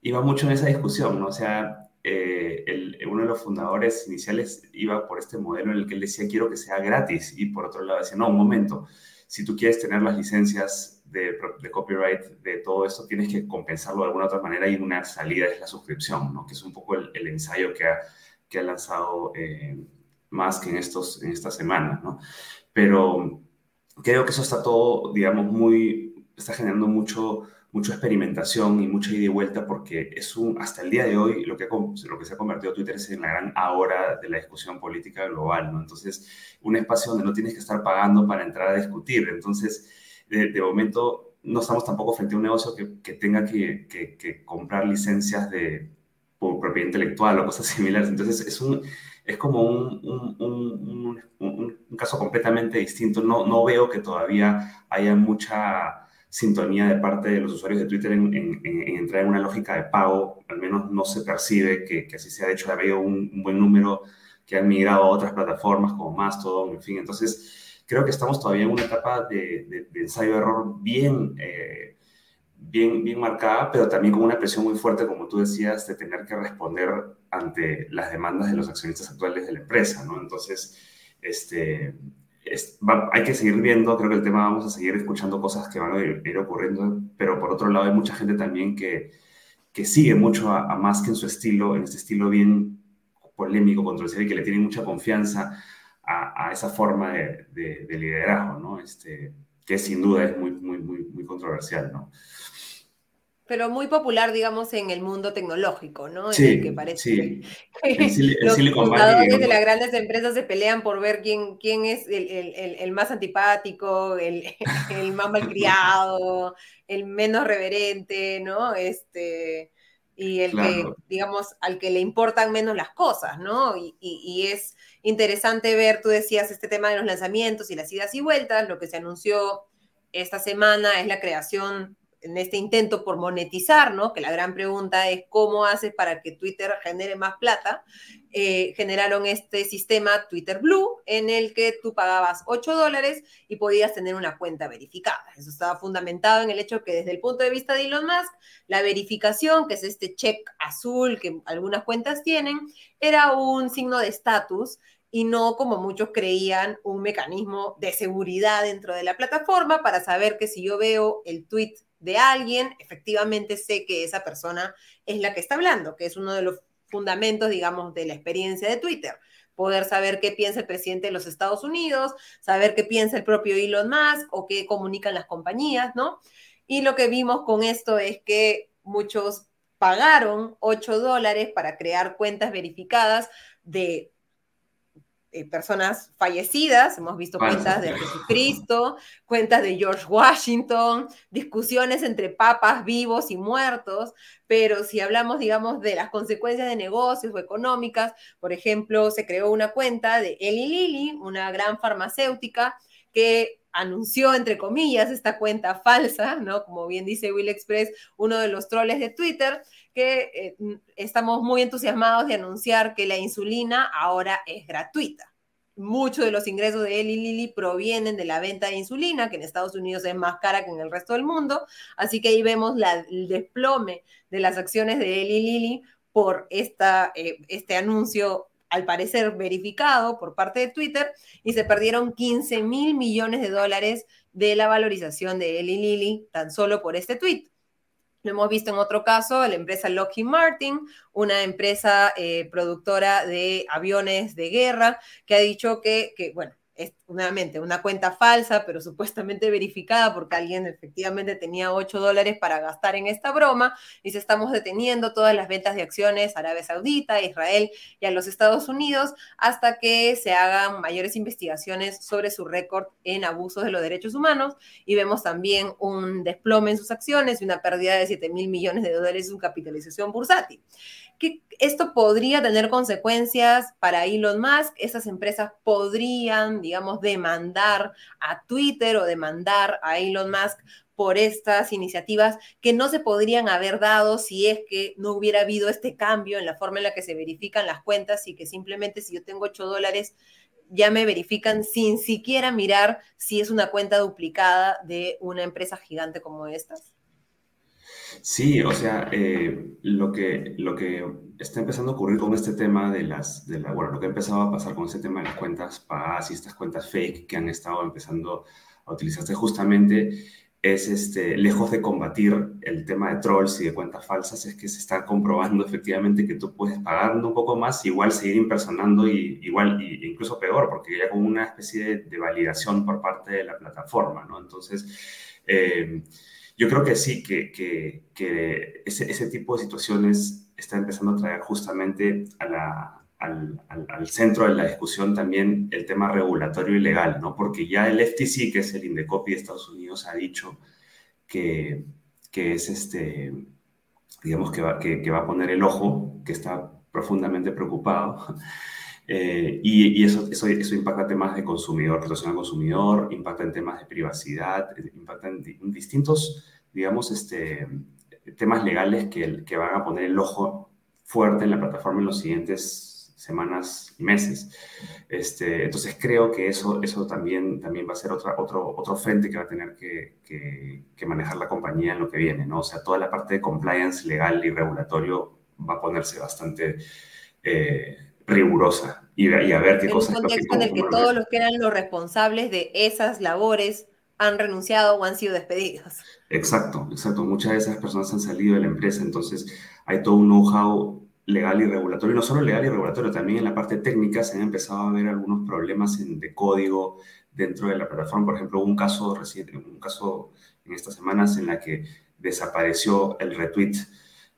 iba mucho en esa discusión, ¿no? O sea, eh, el, uno de los fundadores iniciales iba por este modelo en el que él decía, quiero que sea gratis, y por otro lado decía, no, un momento, si tú quieres tener las licencias de, copyright de todo esto, tienes que compensarlo de alguna otra manera y una salida es la suscripción, ¿no? que es un poco el, ensayo que ha, que ha lanzado eh, más que en, estos, en estas semanas. ¿no? Pero creo que eso está todo, digamos, muy, está generando mucho, mucha experimentación y mucha ida y vuelta porque es un, hasta el día de hoy, lo que, lo que se ha convertido Twitter es en la gran ahora de la discusión política global, ¿no? Entonces, un espacio donde no tienes que estar pagando para entrar a discutir. Entonces, de, de momento, no estamos tampoco frente a un negocio que, que tenga que, que, comprar licencias de propiedad intelectual o cosas [LAUGHS] similares. Entonces, es un es como un, un, un, un, caso completamente distinto. No, no veo que todavía haya mucha sintonía de parte de los usuarios de Twitter en, en, entrar en una lógica de pago. Al menos no se percibe que, así se ha hecho. Ha habido un, buen número que han migrado a otras plataformas como Mastodon, en fin. Entonces, creo que estamos todavía en una etapa de, de, ensayo-error bien... Eh, bien, bien marcada, pero también con una presión muy fuerte, como tú decías, de tener que responder ante las demandas de los accionistas actuales de la empresa, ¿no? Entonces, este, hay que seguir viendo, creo que el tema vamos a seguir escuchando cosas que van a ir, ocurriendo, pero por otro lado hay mucha gente también que, que sigue mucho a, más que en su estilo, en este estilo bien polémico, controversial y que le tiene mucha confianza a, a esa forma de, liderazgo, ¿no? Este, que sin duda es muy, muy, muy, muy controversial, ¿no? Pero muy popular, digamos, en el mundo tecnológico, ¿no? Sí, en el que parece sí. que los fundadores de las grandes empresas se pelean por ver quién, quién es el, el, el más antipático, [LAUGHS] el, más malcriado, el menos reverente, ¿no? Este, y el que, digamos, al que le importan menos las cosas, ¿no? Y, y, y, es interesante ver, tú decías, este tema de los lanzamientos y las idas y vueltas, lo que se anunció esta semana es la creación en este intento por monetizar, ¿no? Que la gran pregunta es cómo haces para que Twitter genere más plata. Eh, generaron este sistema Twitter Blue en el que tú pagabas 8 dólares y podías tener una cuenta verificada. Eso estaba fundamentado en el hecho que desde el punto de vista de Elon Musk, la verificación, que es este check azul que algunas cuentas tienen, era un signo de estatus y no, como muchos creían, un mecanismo de seguridad dentro de la plataforma para saber que si yo veo el tweet de alguien, efectivamente sé que esa persona es la que está hablando, que es uno de los fundamentos, digamos, de la experiencia de Twitter. Poder saber qué piensa el presidente de los Estados Unidos, saber qué piensa el propio Elon Musk o qué comunican las compañías, ¿no? Y lo que vimos con esto es que muchos pagaron 8 dólares para crear cuentas verificadas de eh, personas fallecidas, hemos visto cuentas de Jesucristo, cuentas de George Washington, discusiones entre papas vivos y muertos, pero si hablamos, digamos, de las consecuencias de negocios o económicas, por ejemplo, se creó una cuenta de Eli Lilly, una gran farmacéutica que anunció, entre comillas, esta cuenta falsa, ¿no? Como bien dice Will Express, uno de los troles de Twitter, que eh, estamos muy entusiasmados de anunciar que la insulina ahora es gratuita. Muchos de los ingresos de Eli Lilly provienen de la venta de insulina, que en Estados Unidos es más cara que en el resto del mundo. Así que ahí vemos el desplome de las acciones de Eli Lilly por eh, este anuncio al parecer verificado por parte de Twitter, y se perdieron 15 mil millones de dólares de la valorización de Eli Lilly tan solo por este tweet. Lo hemos visto en otro caso, la empresa Lockheed Martin, una empresa eh, productora de aviones de guerra, que ha dicho que, que bueno, es nuevamente una cuenta falsa, pero supuestamente verificada porque alguien efectivamente tenía 8 dólares para gastar en esta broma. y estamos deteniendo todas las ventas de acciones a Arabia Saudita, Israel y a los Estados Unidos hasta que se hagan mayores investigaciones sobre su récord en abusos de los derechos humanos. Y vemos también un desplome en sus acciones y una pérdida de 7 mil millones de dólares en su capitalización bursátil esto podría tener consecuencias para Elon Musk. Esas empresas podrían, digamos, demandar a Twitter o demandar a Elon Musk por estas iniciativas que no se podrían haber dado si es que no hubiera habido este cambio en la forma en la que se verifican las cuentas y que simplemente si yo tengo 8 dólares ya me verifican sin siquiera mirar si es una cuenta duplicada de una empresa gigante como estas. Sí, o sea, eh, lo, que, lo que está empezando a ocurrir con este tema de las, de la, bueno, lo que ha empezado a pasar con este tema de las cuentas pagadas y estas cuentas fake que han estado empezando a utilizarse justamente es, este, lejos de combatir el tema de trolls y de cuentas falsas, es que se está comprobando efectivamente que tú puedes pagando un poco más, igual seguir impersonando y igual, y, incluso peor, porque ya con una especie de, validación por parte de la plataforma, ¿no? Entonces, eh, yo creo que sí, que, que, ese, ese, tipo de situaciones está empezando a traer justamente a la, al, al, centro de la discusión también el tema regulatorio y legal, ¿no? Porque ya el FTC, que es el Indecopi de Estados Unidos, ha dicho que, que es este, digamos, que va, que va a poner el ojo, que está profundamente preocupado. Eh, y, eso, eso, eso, impacta temas de consumidor, protección al consumidor, impacta en temas de privacidad, impacta en, en distintos, digamos, este, temas legales que, que van a poner el ojo fuerte en la plataforma en los siguientes semanas y meses. Este, entonces creo que eso, eso también, también va a ser otra, otro, otro frente que va a tener que, que, manejar la compañía en lo que viene, ¿no? O sea, toda la parte de compliance legal y regulatorio va a ponerse bastante eh, rigurosa y, y, a ver qué en cosas... En un contexto en el que todos los que eran los responsables de esas labores han renunciado o han sido despedidos. Exacto, exacto. Muchas de esas personas han salido de la empresa, entonces hay todo un know-how legal y regulatorio, no solo legal y regulatorio, también en la parte técnica se han empezado a ver algunos problemas en, de código dentro de la plataforma. Por ejemplo, un caso reciente, un caso en estas semanas en la que desapareció el retweet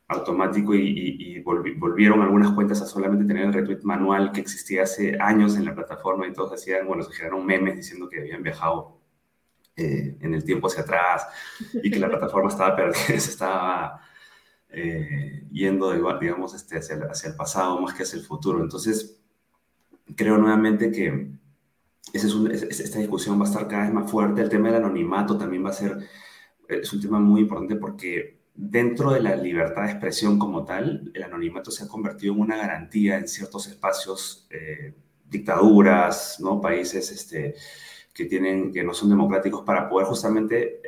automático y, y, volvieron algunas cuentas a solamente tener el retweet manual que existía hace años en la plataforma y todos hacían, bueno, se generaron memes diciendo que habían viajado eh, en el tiempo hacia atrás y que la plataforma estaba perdida, [LAUGHS] se estaba eh, yendo, digamos, este, hacia, hacia, el pasado más que hacia el futuro. Entonces, creo nuevamente que ese es un, esta discusión va a estar cada vez más fuerte. El tema del anonimato también va a ser, es un tema muy importante porque dentro de la libertad de expresión como tal, el anonimato se ha convertido en una garantía en ciertos espacios, eh, dictaduras, ¿no? países este, que, tienen, que no son democráticos, para poder justamente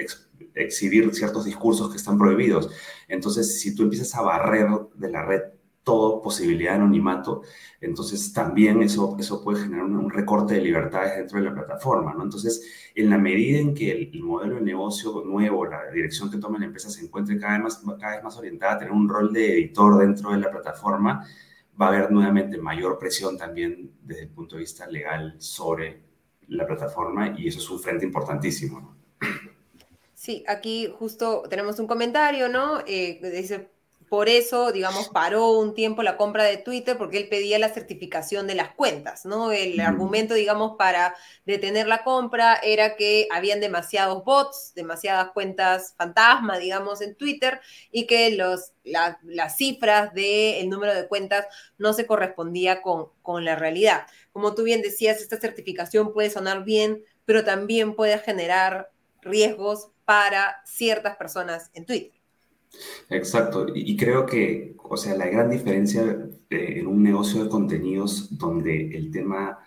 exhibir ciertos discursos que están prohibidos. Entonces, si tú empiezas a barrer de la red toda posibilidad de anonimato, entonces también eso, eso puede generar un, recorte de libertades dentro de la plataforma, ¿no? Entonces, en la medida en que el, modelo de negocio nuevo, la dirección que toma la empresa se encuentre cada vez, más, cada vez más orientada a tener un rol de editor dentro de la plataforma, va a haber nuevamente mayor presión también desde el punto de vista legal sobre la plataforma y eso es un frente importantísimo, ¿no? Sí, aquí justo tenemos un comentario, ¿no? Eh, dice, por eso, digamos, paró un tiempo la compra de Twitter porque él pedía la certificación de las cuentas, ¿no? El argumento, digamos, para detener la compra era que habían demasiados bots, demasiadas cuentas fantasma, digamos, en Twitter y que los, las cifras del número de cuentas no se correspondía con, con la realidad. Como tú bien decías, esta certificación puede sonar bien, pero también puede generar riesgos para ciertas personas en Twitter. Exacto, y creo que, o sea, la gran diferencia en un negocio de contenidos donde el tema,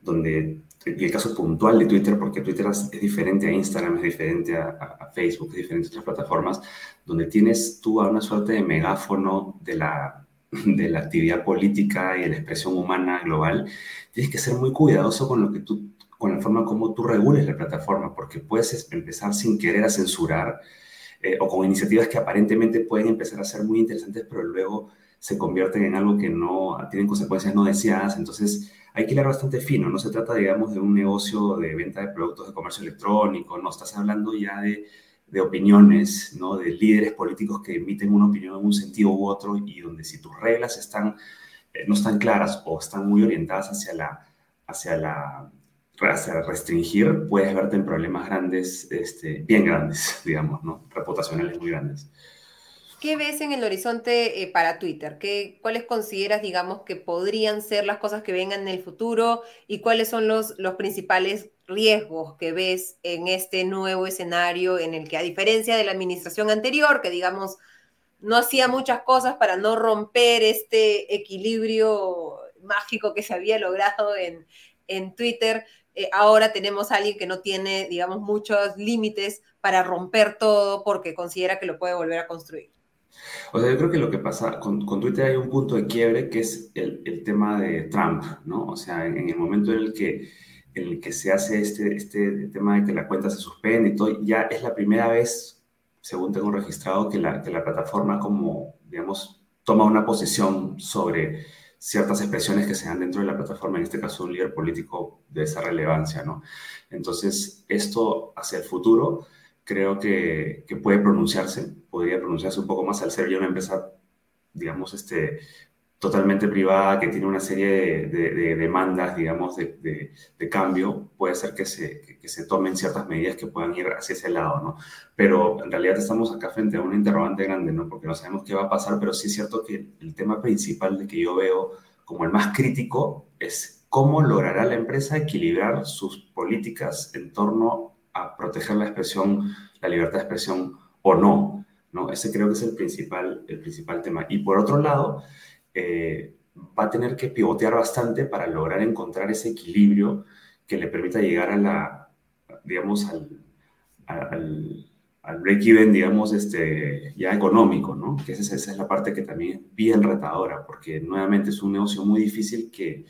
donde el caso puntual de Twitter, porque Twitter es, diferente a Instagram, es diferente a, Facebook, es diferente a otras plataformas, donde tienes tú a una suerte de megáfono de la, [LAUGHS] de la actividad política y de la expresión humana global, tienes que ser muy cuidadoso con lo que tú con la forma como tú regules la plataforma, porque puedes empezar sin querer a censurar eh, o con iniciativas que aparentemente pueden empezar a ser muy interesantes, pero luego se convierten en algo que no tienen consecuencias no deseadas. Entonces, hay que ir bastante fino. No se trata, digamos, de un negocio de venta de productos de comercio electrónico, no estás hablando ya de, de opiniones, ¿no? de líderes políticos que emiten una opinión en un sentido u otro y donde si tus reglas están, eh, no están claras o están muy orientadas hacia la, hacia la restringir, puedes verte en problemas grandes, este, bien grandes, [LAUGHS] digamos, ¿no? Reputacionales muy grandes. ¿Qué ves en el horizonte eh, para Twitter? ¿Qué, ¿Cuáles consideras, digamos, que podrían ser las cosas que vengan en el futuro y cuáles son los, los principales riesgos que ves en este nuevo escenario en el que, a diferencia de la administración anterior, que digamos, no hacía muchas cosas para no romper este equilibrio mágico que se había logrado en, en Twitter, eh, ahora tenemos a alguien que no tiene, digamos, muchos límites para romper todo porque considera que lo puede volver a construir. O sea, yo creo que lo que pasa con, con Twitter hay un punto de quiebre que es el, el, tema de Trump, ¿no? O sea, en, el momento en el que en el que se hace este, este tema de que la cuenta se suspende y todo, ya es la primera vez, según tengo registrado, que la, que la plataforma como, digamos, toma una posición sobre ciertas expresiones que se dan dentro de la plataforma, en este caso un líder político de esa relevancia, ¿no? Entonces, esto hacia el futuro creo que, que puede pronunciarse, podría pronunciarse un poco más al ser ya una empresa, digamos, este, totalmente privada, que tiene una serie de, demandas, digamos, de, cambio, puede ser que se, que, se tomen ciertas medidas que puedan ir hacia ese lado, ¿no? Pero en realidad estamos acá frente a un interrogante grande, ¿no? Porque no sabemos qué va a pasar, pero sí es cierto que el tema principal de que yo veo como el más crítico es cómo logrará la empresa equilibrar sus políticas en torno a proteger la expresión, la libertad de expresión o no, ¿no? Ese creo que es el principal, el principal tema. Y por otro lado, eh, va a tener que pivotear bastante para lograr encontrar ese equilibrio que le permita llegar a la, digamos, al, al, al break-even, digamos, este, ya económico, ¿no? Que esa, esa, es la parte que también es bien retadora, porque nuevamente es un negocio muy difícil que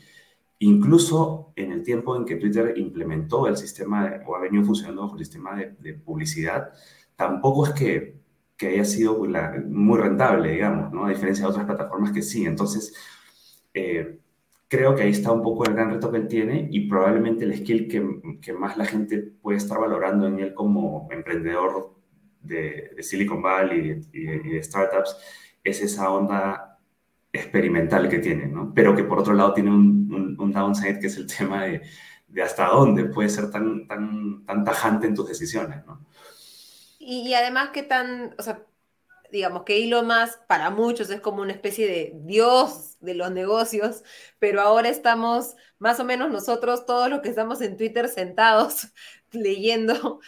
incluso en el tiempo en que Twitter implementó el sistema o ha venido funcionando bajo el sistema de, de publicidad, tampoco es que que haya sido pues, muy rentable, digamos, ¿no? A diferencia de otras plataformas que sí. Entonces, eh, creo que ahí está un poco el gran reto que él tiene y probablemente el skill que, que más la gente puede estar valorando en él como emprendedor de, Silicon Valley y, de startups es esa onda experimental que tiene, ¿no? Pero que por otro lado tiene un, un, downside que es el [LAUGHS] tema de, de, hasta dónde puede ser tan, tan, tan tajante en tus decisiones, ¿no? Y, además que tan, o sea, digamos que Elon Musk para muchos es como una especie de dios de los negocios, pero ahora estamos más o menos nosotros, todos los que estamos en Twitter sentados [LAUGHS] leyendo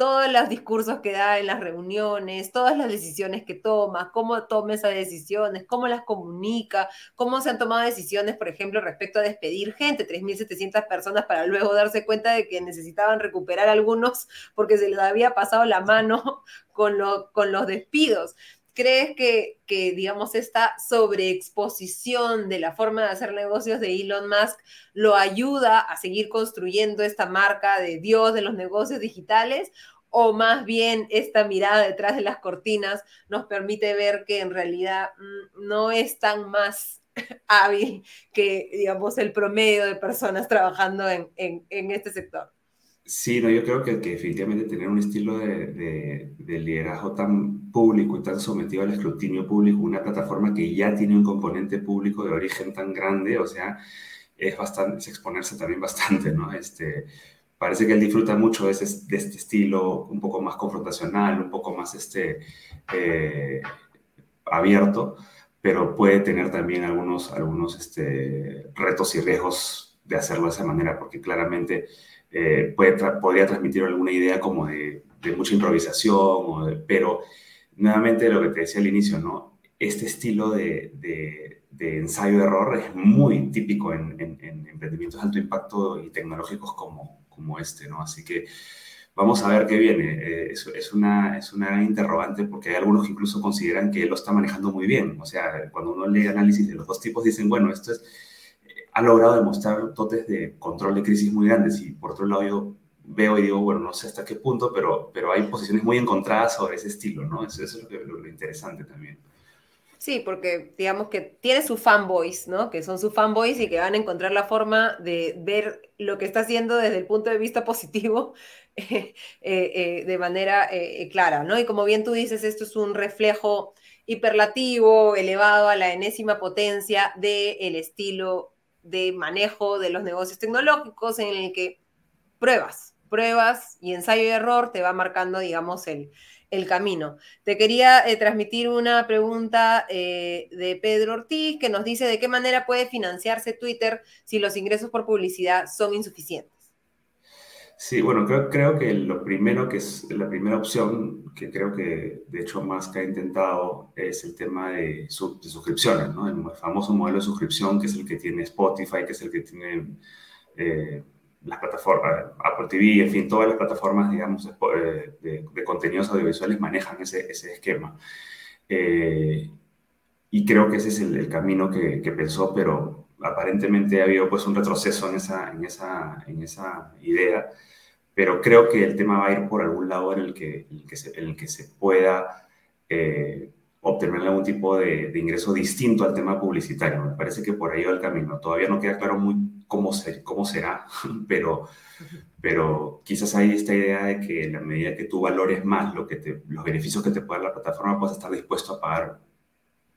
todos los discursos que da en las reuniones, todas las decisiones que toma, cómo toma esas decisiones, cómo las comunica, cómo se han tomado decisiones, por ejemplo, respecto a despedir gente, 3.700 personas para luego darse cuenta de que necesitaban recuperar algunos porque se les había pasado la mano [LAUGHS] con, con los despidos. ¿Crees que, digamos, esta sobreexposición de la forma de hacer negocios de Elon Musk lo ayuda a seguir construyendo esta marca de Dios de los negocios digitales? ¿O más bien esta mirada detrás de las cortinas nos permite ver que en realidad mm, no es tan más [LAUGHS] hábil que, digamos, el promedio de personas trabajando en este sector? Sí, no, yo creo que, definitivamente tener un estilo de, liderazgo tan público y tan sometido al escrutinio público, una plataforma que ya tiene un componente público de origen tan grande, o sea, es bastante, es exponerse también [LAUGHS] bastante, ¿no? Este, parece que él disfruta mucho de, este estilo un poco más confrontacional, un poco más este, eh, abierto, pero puede tener también algunos, algunos este, retos y riesgos de hacerlo de esa manera, porque claramente eh, puede podría transmitir alguna idea como de, mucha improvisación, pero nuevamente lo que te decía al inicio, ¿no? Este estilo de, de ensayo-error es muy típico en, en, emprendimientos de alto impacto y tecnológicos como, como este, ¿no? Así que vamos a ver qué viene. Eh, es, es, una, es una interrogante porque hay algunos que incluso consideran que lo está manejando muy bien. O sea, cuando uno lee análisis de los dos tipos, dicen, bueno, esto es ha logrado demostrar dotes de control de crisis muy grandes y por otro lado yo veo y digo, bueno, no sé hasta qué punto, pero, pero hay posiciones muy encontradas sobre ese estilo, ¿no? Eso, es lo, interesante también. Sí, porque digamos que tiene sus fanboys, ¿no? Que son sus fanboys y que van a encontrar la forma de ver lo que está haciendo desde el punto de vista positivo [LAUGHS] eh, eh, de manera eh, clara, ¿no? Y como bien tú dices, esto es un reflejo hiperlativo, elevado a la enésima potencia del estilo de manejo de los negocios tecnológicos en el que pruebas, pruebas y ensayo y error te va marcando, digamos, el, el camino. Te quería eh, transmitir una pregunta eh, de Pedro Ortiz que nos dice de qué manera puede financiarse Twitter si los ingresos por publicidad son insuficientes. Sí, bueno, creo, creo que lo primero que es la primera opción, que creo que de hecho más que ha intentado, es el tema de, suscripciones, ¿no? El famoso modelo de suscripción que es el que tiene Spotify, que es el que tiene eh, las plataformas, Apple TV, en fin, todas las plataformas, digamos, de, de, contenidos audiovisuales manejan ese, ese esquema. Eh, y creo que ese es el, el camino que, que, pensó, pero aparentemente ha habido pues un retroceso en esa, en esa, en esa idea, pero creo que el tema va a ir por algún lado en el que, en el que, se, en el que se pueda eh, obtener algún tipo de, ingreso distinto al tema publicitario. Me parece que por ahí va el camino. Todavía no queda claro muy cómo, ser, cómo será, [LAUGHS] pero, pero quizás hay esta idea de que en la medida que tú valores más lo que los beneficios que te puede dar la plataforma, puedes estar dispuesto a pagar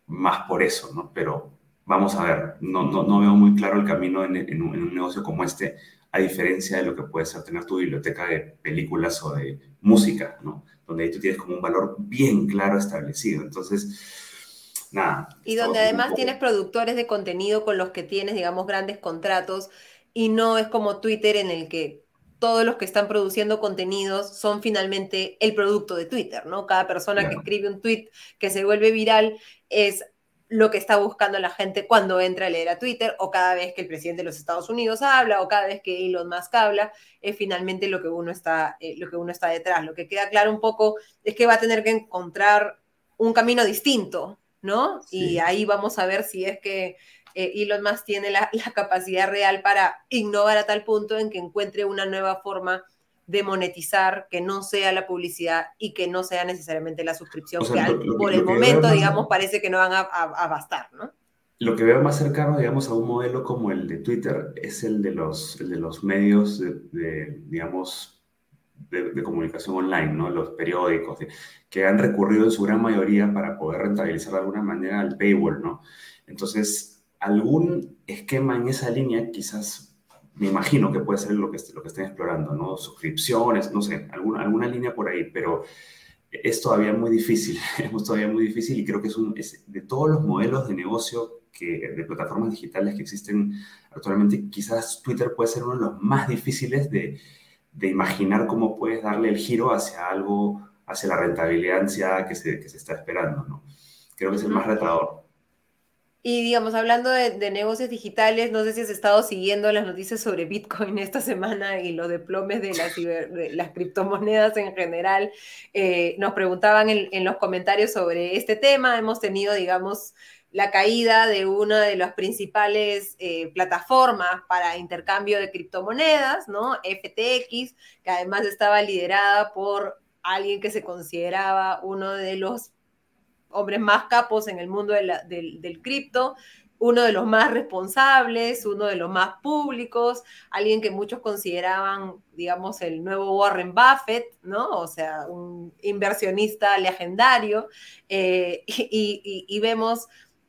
más por eso, ¿no? Pero vamos a ver, no, no, no veo muy claro el camino en, en, un, en, un, negocio como este, a diferencia de lo que puede ser tener tu biblioteca de películas o de música, ¿no? Donde ahí tú tienes como un valor bien claro establecido. Entonces, nada. Y donde además tienes productores de contenido con los que tienes, digamos, grandes contratos y no es como Twitter en el que todos los que están produciendo contenidos son finalmente el producto de Twitter, ¿no? Cada persona claro. que escribe un tweet que se vuelve viral es lo que está buscando la gente cuando entra a leer a Twitter o cada vez que el presidente de los Estados Unidos habla o cada vez que Elon Musk habla, es finalmente lo que uno está, eh, lo que uno está detrás. Lo que queda claro un poco es que va a tener que encontrar un camino distinto, ¿no? Sí. Y ahí vamos a ver si es que eh, Elon Musk tiene la, la, capacidad real para innovar a tal punto en que encuentre una nueva forma de monetizar que no sea la publicidad y que no sea necesariamente la suscripción, o sea, que lo, por lo, el momento, digamos, parece que no van a, a, a, bastar, ¿no? Lo que veo más cercano, digamos, a un modelo como el de Twitter es el de los, el de los medios, de, de digamos, de, de, comunicación online, ¿no? Los periódicos, que han recurrido en su gran mayoría para poder rentabilizar de alguna manera el paywall, ¿no? Entonces, algún esquema en esa línea quizás me imagino que puede ser lo que, lo que estén explorando, ¿no? Suscripciones, no sé, alguna, alguna línea por ahí, pero es todavía muy difícil, [LAUGHS] es todavía muy difícil y creo que es, un, es de todos los modelos de negocio que, de plataformas digitales que existen actualmente, quizás Twitter puede ser uno de los más difíciles de, de imaginar cómo puedes darle el giro hacia algo, hacia la rentabilidad ansiada que se, que se está esperando, ¿no? Creo que es el más retador. Y digamos, hablando de, negocios digitales, no sé si has estado siguiendo las noticias sobre Bitcoin esta semana y los deplomes de las, criptomonedas en general. Eh, nos preguntaban en, en, los comentarios sobre este tema. Hemos tenido, digamos, la caída de una de las principales eh, plataformas para intercambio de criptomonedas, ¿no? FTX, que además estaba liderada por alguien que se consideraba uno de los hombres más capos en el mundo del, del cripto, uno de los más responsables, uno de los más públicos, alguien que muchos consideraban, digamos, el nuevo Warren Buffett, ¿no? O sea, un inversionista legendario, eh, [LAUGHS] y, vemos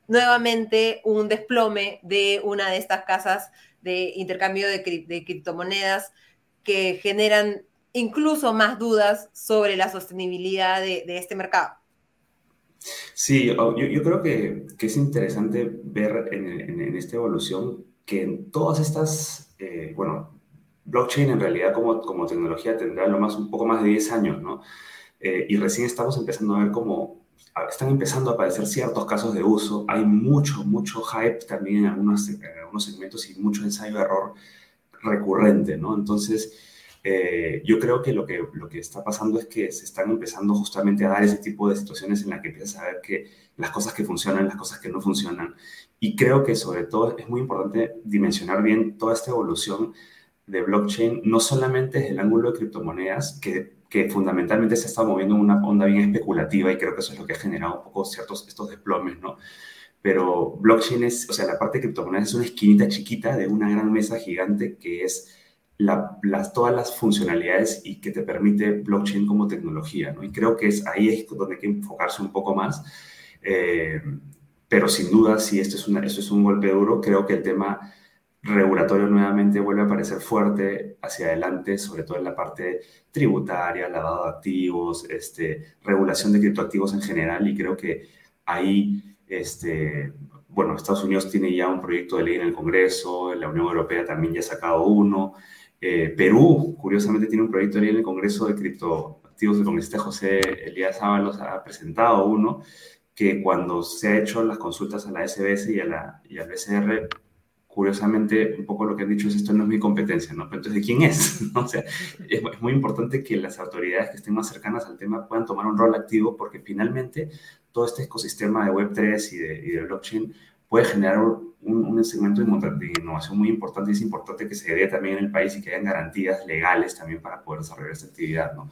nuevamente un desplome de una de estas casas de intercambio de, criptomonedas que generan incluso más dudas sobre la sostenibilidad de este mercado. Sí, yo, creo que, es interesante ver en, esta evolución que en todas estas, eh, bueno, blockchain en realidad como, como tecnología tendrá lo más, un poco más de 10 años, ¿no? Eh, y recién estamos empezando a ver cómo están empezando a aparecer ciertos casos de uso, hay mucho, mucho hype también en algunos, en algunos segmentos y mucho ensayo-error recurrente, ¿no? Entonces, eh, yo creo que lo, que lo que está pasando es que se están empezando justamente a dar ese tipo de situaciones en las que empiezas a ver que las cosas que funcionan, las cosas que no funcionan. Y creo que sobre todo es muy importante dimensionar bien toda esta evolución de blockchain, no solamente desde el ángulo de criptomonedas, que, que fundamentalmente se está moviendo en una onda bien especulativa y creo que eso es lo que ha generado un poco ciertos estos desplomes, ¿no? Pero blockchain es, o sea, la parte de criptomonedas es una esquinita chiquita de una gran mesa gigante que es la, las, todas las funcionalidades y que te permite blockchain como tecnología, ¿no? Y creo que es ahí es donde hay que enfocarse un poco más. Eh, pero sin duda, si esto es, una, esto es un golpe duro, creo que el tema regulatorio nuevamente vuelve a aparecer fuerte hacia adelante, sobre todo en la parte tributaria, lavado de activos, este, regulación de criptoactivos en general, y creo que ahí, este, bueno, Estados Unidos tiene ya un proyecto de ley en el Congreso, la Unión Europea también ya ha sacado uno, eh, Perú, curiosamente, tiene un proyecto en el Congreso de criptoactivos. El congresista José Elías Ábalos ha presentado uno que cuando se ha hecho las consultas a la SBS y, a la, y al BCR, curiosamente, un poco lo que han dicho es esto no es mi competencia, ¿no? Pero entonces, ¿de quién es? [LAUGHS] O sea, es, muy importante que las autoridades que estén más cercanas al tema puedan tomar un rol activo porque finalmente todo este ecosistema de Web3 y de, y de blockchain puede generar segmento de, innovación muy importante y es importante que se dé también en el país y que hayan garantías legales también para poder desarrollar esta actividad, ¿no?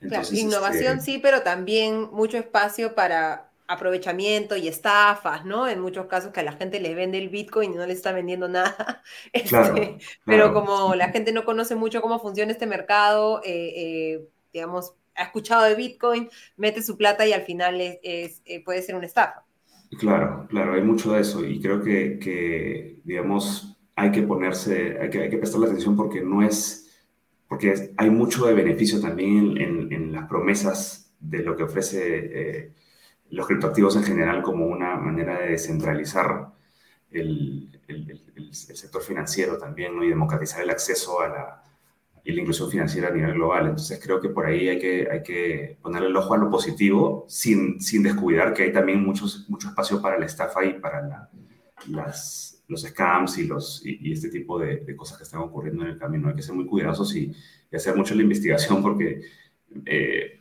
Entonces, innovación este, sí, pero también mucho espacio para aprovechamiento y estafas, ¿no? En muchos casos que a la gente le vende el Bitcoin y no le está vendiendo nada. [LAUGHS] Este, pero como la gente no conoce mucho cómo funciona este mercado, eh, eh, digamos, ha escuchado de Bitcoin, mete su plata y al final es, eh, puede ser una estafa. Claro, claro, hay mucho de eso y creo que, digamos, hay que ponerse, hay que, hay que prestarle atención porque no es, porque hay mucho de beneficio también en, en, las promesas de lo que ofrece eh, los criptoactivos en general como una manera de descentralizar el, el, el sector financiero también ¿no? y democratizar el acceso a la, y la inclusión financiera a nivel global. Entonces creo que por ahí hay que, hay que ponerle el ojo a lo positivo sin, sin descuidar que hay también muchos, mucho espacio para la estafa y para las, los scams y, los, y, este tipo de, cosas que están ocurriendo en el camino. Hay que ser muy cuidadosos y, hacer mucho la investigación porque... Eh,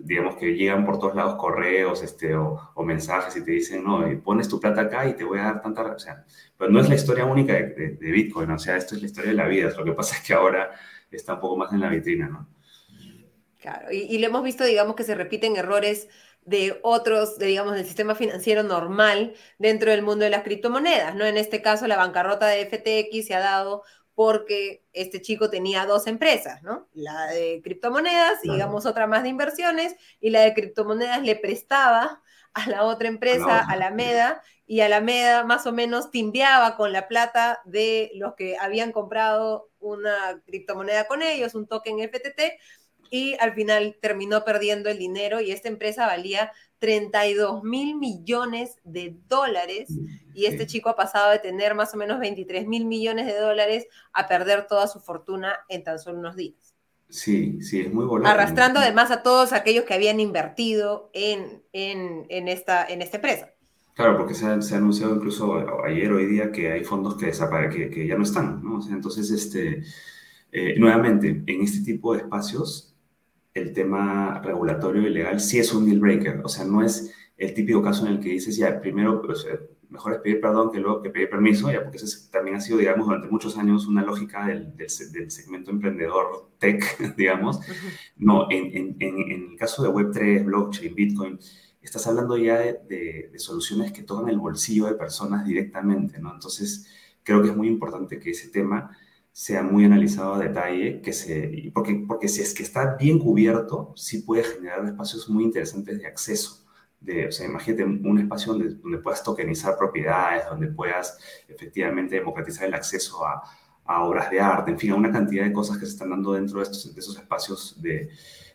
digamos que llegan por todos lados correos este, o, mensajes y te dicen, no, pones tu plata acá y te voy a dar tanta... O sea, pero no es la historia única de, de, Bitcoin, o sea, esto es la historia de la vida. Lo que pasa es que ahora está un poco más en la vitrina, ¿no? Claro, y, y lo hemos visto, digamos, que se repiten errores de otros, de, digamos, del sistema financiero normal dentro del mundo de las criptomonedas, ¿no? En este caso, la bancarrota de FTX se ha dado porque este chico tenía dos empresas, ¿no? La de criptomonedas y, digamos, otra más de inversiones, y la de criptomonedas le prestaba a la otra empresa, a la MEDA, y Alameda más o menos timbiaba con la plata de los que habían comprado una criptomoneda con ellos, un token FTT, y al final terminó perdiendo el dinero y esta empresa valía 32 mil millones de dólares y este chico ha pasado de tener más o menos 23 mil millones de dólares a perder toda su fortuna en tan solo unos días. Sí, sí, es muy volátil. Arrastrando además a todos aquellos que habían invertido en, en, esta, en esta empresa. Claro, porque se ha, anunciado incluso ayer, hoy día, que hay fondos que, que, que ya no están, ¿no? entonces, este, eh, nuevamente, en este tipo de espacios, el tema regulatorio y legal sí es un deal breaker, o sea, no es el típico caso en el que dices, ya, primero, pues, eh, mejor es pedir perdón que luego que pedir permiso, ya, porque eso también ha sido, digamos, durante muchos años una lógica del, del, segmento emprendedor tech, [LAUGHS] digamos. No, en, en, en, el caso de Web3, blockchain, Bitcoin, estás hablando ya de, soluciones que tocan el bolsillo de personas directamente, ¿no? Entonces, creo que es muy importante que ese tema sea muy analizado a detalle, que se, porque, porque si es que está bien cubierto, sí puede generar espacios muy interesantes de acceso. De, o sea, imagínate un espacio donde, donde puedas tokenizar propiedades, donde puedas efectivamente democratizar el acceso a, a obras de arte, en fin, a una cantidad de cosas que se están dando dentro de, estos, de esos espacios de,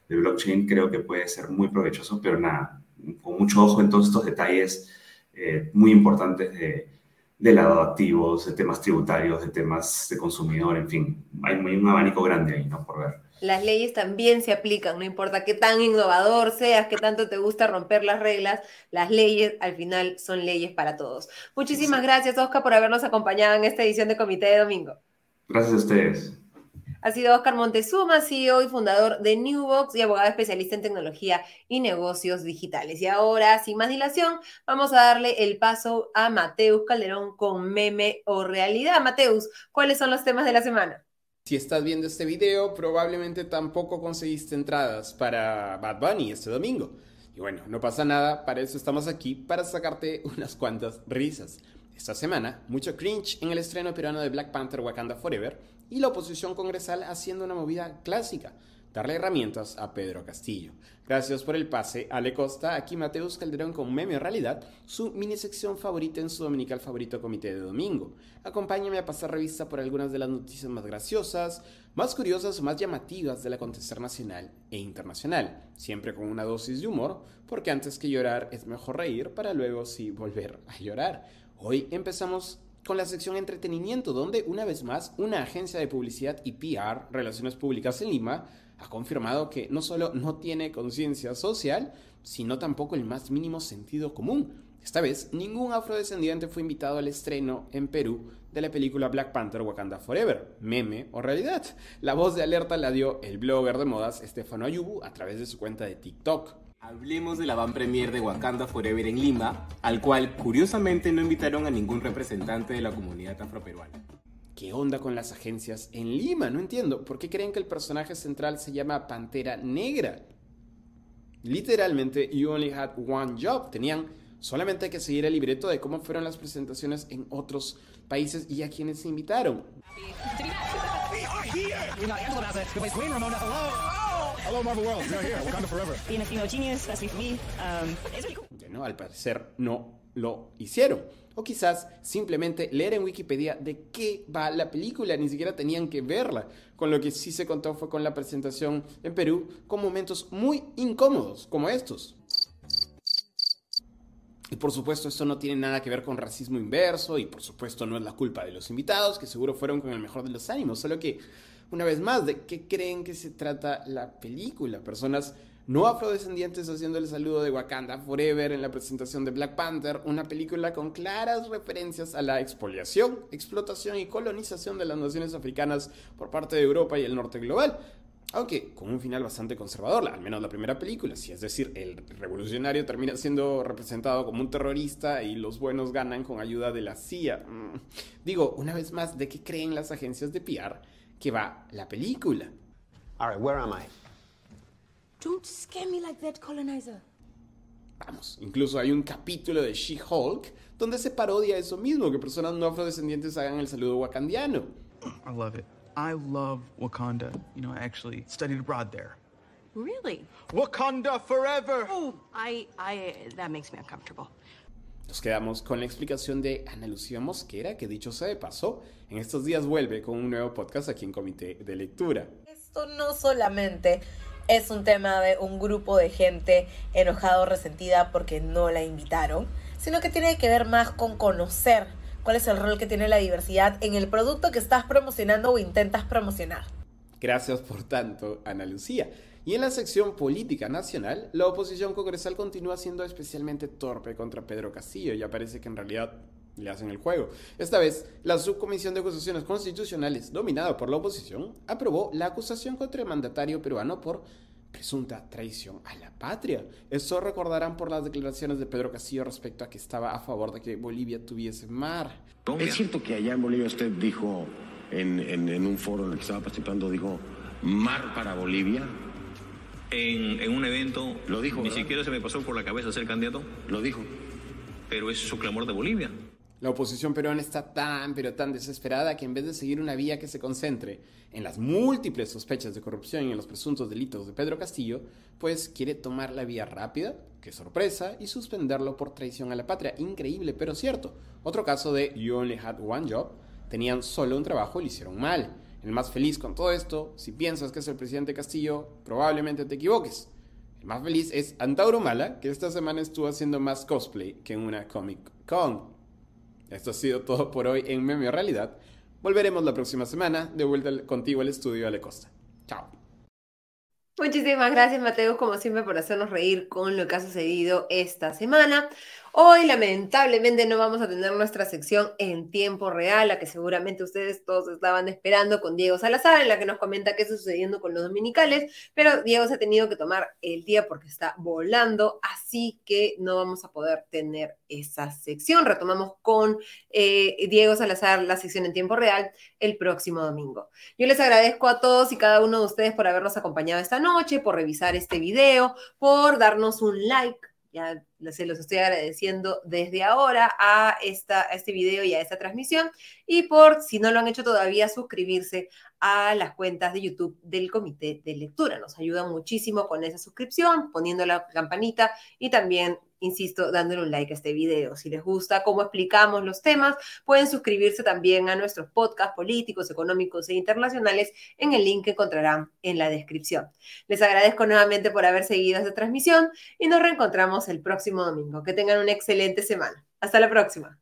de blockchain, creo que puede ser muy provechoso, pero nada, con mucho ojo en todos estos detalles eh, muy importantes de, de lado de activos, de temas tributarios, de temas de consumidor, en fin, hay, un abanico grande ahí, ¿no? Por ver. Las leyes también se aplican, no importa qué tan innovador seas, qué tanto te gusta romper las reglas, las leyes al final son leyes para todos. Muchísimas gracias, Oscar, por habernos acompañado en esta edición de Comité de Domingo. Gracias a ustedes. Ha sido Oscar Montezuma, CEO y fundador de Newbox y abogado especialista en tecnología y negocios digitales. Y ahora, sin más dilación, vamos a darle el paso a Mateus Calderón con meme o realidad. Mateus, ¿cuáles son los temas de la semana? Si estás viendo este video, probablemente tampoco conseguiste entradas para Bad Bunny este domingo. Y bueno, no pasa nada, para eso estamos aquí, para sacarte [LAUGHS] unas cuantas risas. Esta semana, mucho cringe en el estreno peruano de Black Panther Wakanda Forever y la oposición congresal haciendo una movida clásica, darle herramientas a Pedro Castillo. Gracias por el pase, Ale Costa, aquí Mateus Calderón con Meme Realidad, su mini sección favorita en su dominical favorito comité de domingo. Acompáñame a pasar revista por algunas de las noticias más graciosas, más curiosas o más llamativas del acontecer nacional e internacional, siempre con una dosis de humor, porque antes que llorar es mejor reír para luego sí volver a llorar. Hoy empezamos con la sección entretenimiento, donde una vez más una agencia de publicidad y PR, Relaciones Públicas en Lima, ha confirmado que no solo no tiene conciencia social, sino tampoco el más mínimo sentido común. Esta vez, ningún afrodescendiente fue invitado al estreno en Perú de la película Black Panther Wakanda Forever, meme o realidad. La voz de alerta la dio el blogger de modas Stefano Ayubu a través de su cuenta de TikTok. Hablemos de la van premier de Wakanda Forever en Lima, al cual curiosamente no invitaron a ningún representante de la comunidad afroperuana. ¿Qué onda con las agencias en Lima? No entiendo. ¿Por qué creen que el personaje central se llama Pantera Negra? Literalmente, you only had one job. Tenían solamente que seguir el libreto de cómo fueron las presentaciones en otros países y a quienes se invitaron. [LAUGHS] Bueno, al parecer no lo hicieron. O quizás simplemente leer en Wikipedia de qué va la película, ni siquiera tenían que verla. Con lo que sí se contó fue con la presentación en Perú, con momentos muy incómodos, como estos. Y por supuesto esto no tiene nada que ver con racismo inverso y por supuesto no es la culpa de los invitados, que seguro fueron con el mejor de los ánimos, solo que, una vez más, ¿de qué creen que se trata la película? Personas no afrodescendientes haciendo el saludo de Wakanda Forever en la presentación de Black Panther, una película con claras referencias a la expoliación, explotación y colonización de las naciones africanas por parte de Europa y el norte global. Aunque con un final bastante conservador, al menos la primera película, si es decir, el revolucionario termina siendo representado como un terrorista y los buenos ganan con ayuda de la CIA. Mm. Digo, una vez más, ¿de qué creen las agencias de PR que va la película? All where am I? Don't scare me like that, colonizer. Vamos, incluso hay un capítulo de She-Hulk donde se parodia eso mismo, que personas no afrodescendientes hagan el saludo wakandiano. I love it. I love Wakanda. You know, I actually studied abroad there. Really? Wakanda forever! Oh, I, I, that makes me uncomfortable. Nos quedamos con la explicación de Ana Lucía Mosquera, que dicho sea de paso, en estos días vuelve con un nuevo podcast aquí en Comité de Lectura. Esto no solamente es un tema de un grupo de gente enojado o resentida porque no la invitaron, sino que tiene que ver más con conocer cuál es el rol que tiene la diversidad en el producto que estás promocionando o intentas promocionar. Gracias por tanto, Ana Lucía. Y en la sección política nacional, la oposición congresal continúa siendo especialmente torpe contra Pedro Castillo. Ya parece que en realidad le hacen el juego. Esta vez, la Subcomisión de Acusaciones Constitucionales, dominada por la oposición, aprobó la acusación contra el mandatario peruano por presunta traición a la patria. Eso recordarán por las declaraciones de Pedro Castillo respecto a que estaba a favor de que Bolivia tuviese mar. ¿Es cierto que allá en Bolivia usted dijo, en, en, un foro en el que estaba participando, dijo, mar para Bolivia? En, en un evento, lo dijo. Ni siquiera se me pasó por la cabeza ser candidato. Lo dijo. Pero es su clamor de Bolivia. La oposición peruana está tan, pero tan desesperada que en vez de seguir una vía que se concentre en las múltiples sospechas de corrupción y en los presuntos delitos de Pedro Castillo, pues quiere tomar la vía rápida, qué sorpresa, y suspenderlo por traición a la patria. Increíble, pero cierto. Otro caso de You Only Had One Job. Tenían solo un trabajo y lo hicieron mal. El más feliz con todo esto, si piensas que es el presidente Castillo, probablemente te equivoques. El más feliz es Antauro Mala, que esta semana estuvo haciendo más cosplay que en una Comic Con. Esto ha sido todo por hoy en Memio Realidad. Volveremos la próxima semana, de vuelta contigo al estudio Ale Costa. Chao. Muchísimas gracias, Mateo, como siempre, por hacernos reír con lo que ha sucedido esta semana. Hoy lamentablemente no vamos a tener nuestra sección en tiempo real, la que seguramente ustedes todos estaban esperando con Diego Salazar, en la que nos comenta qué está sucediendo con los dominicales, pero Diego se ha tenido que tomar el día porque está volando, así que no vamos a poder tener esa sección. Retomamos con eh, Diego Salazar la sección en tiempo real el próximo domingo. Yo les agradezco a todos y cada uno de ustedes por habernos acompañado esta noche, por revisar este video, por darnos un like ya se los estoy agradeciendo desde ahora a, esta, a este video y a esta transmisión. Y por, si no lo han hecho todavía, suscribirse a las cuentas de YouTube del Comité de Lectura. Nos ayuda muchísimo con esa suscripción, poniendo la campanita y también insisto, dándole un like a este video. Si les gusta cómo explicamos los temas, pueden suscribirse también a nuestros podcasts políticos, económicos e internacionales en el link que encontrarán en la descripción. Les agradezco nuevamente por haber seguido esta transmisión y nos reencontramos el próximo domingo. Que tengan una excelente semana. Hasta la próxima.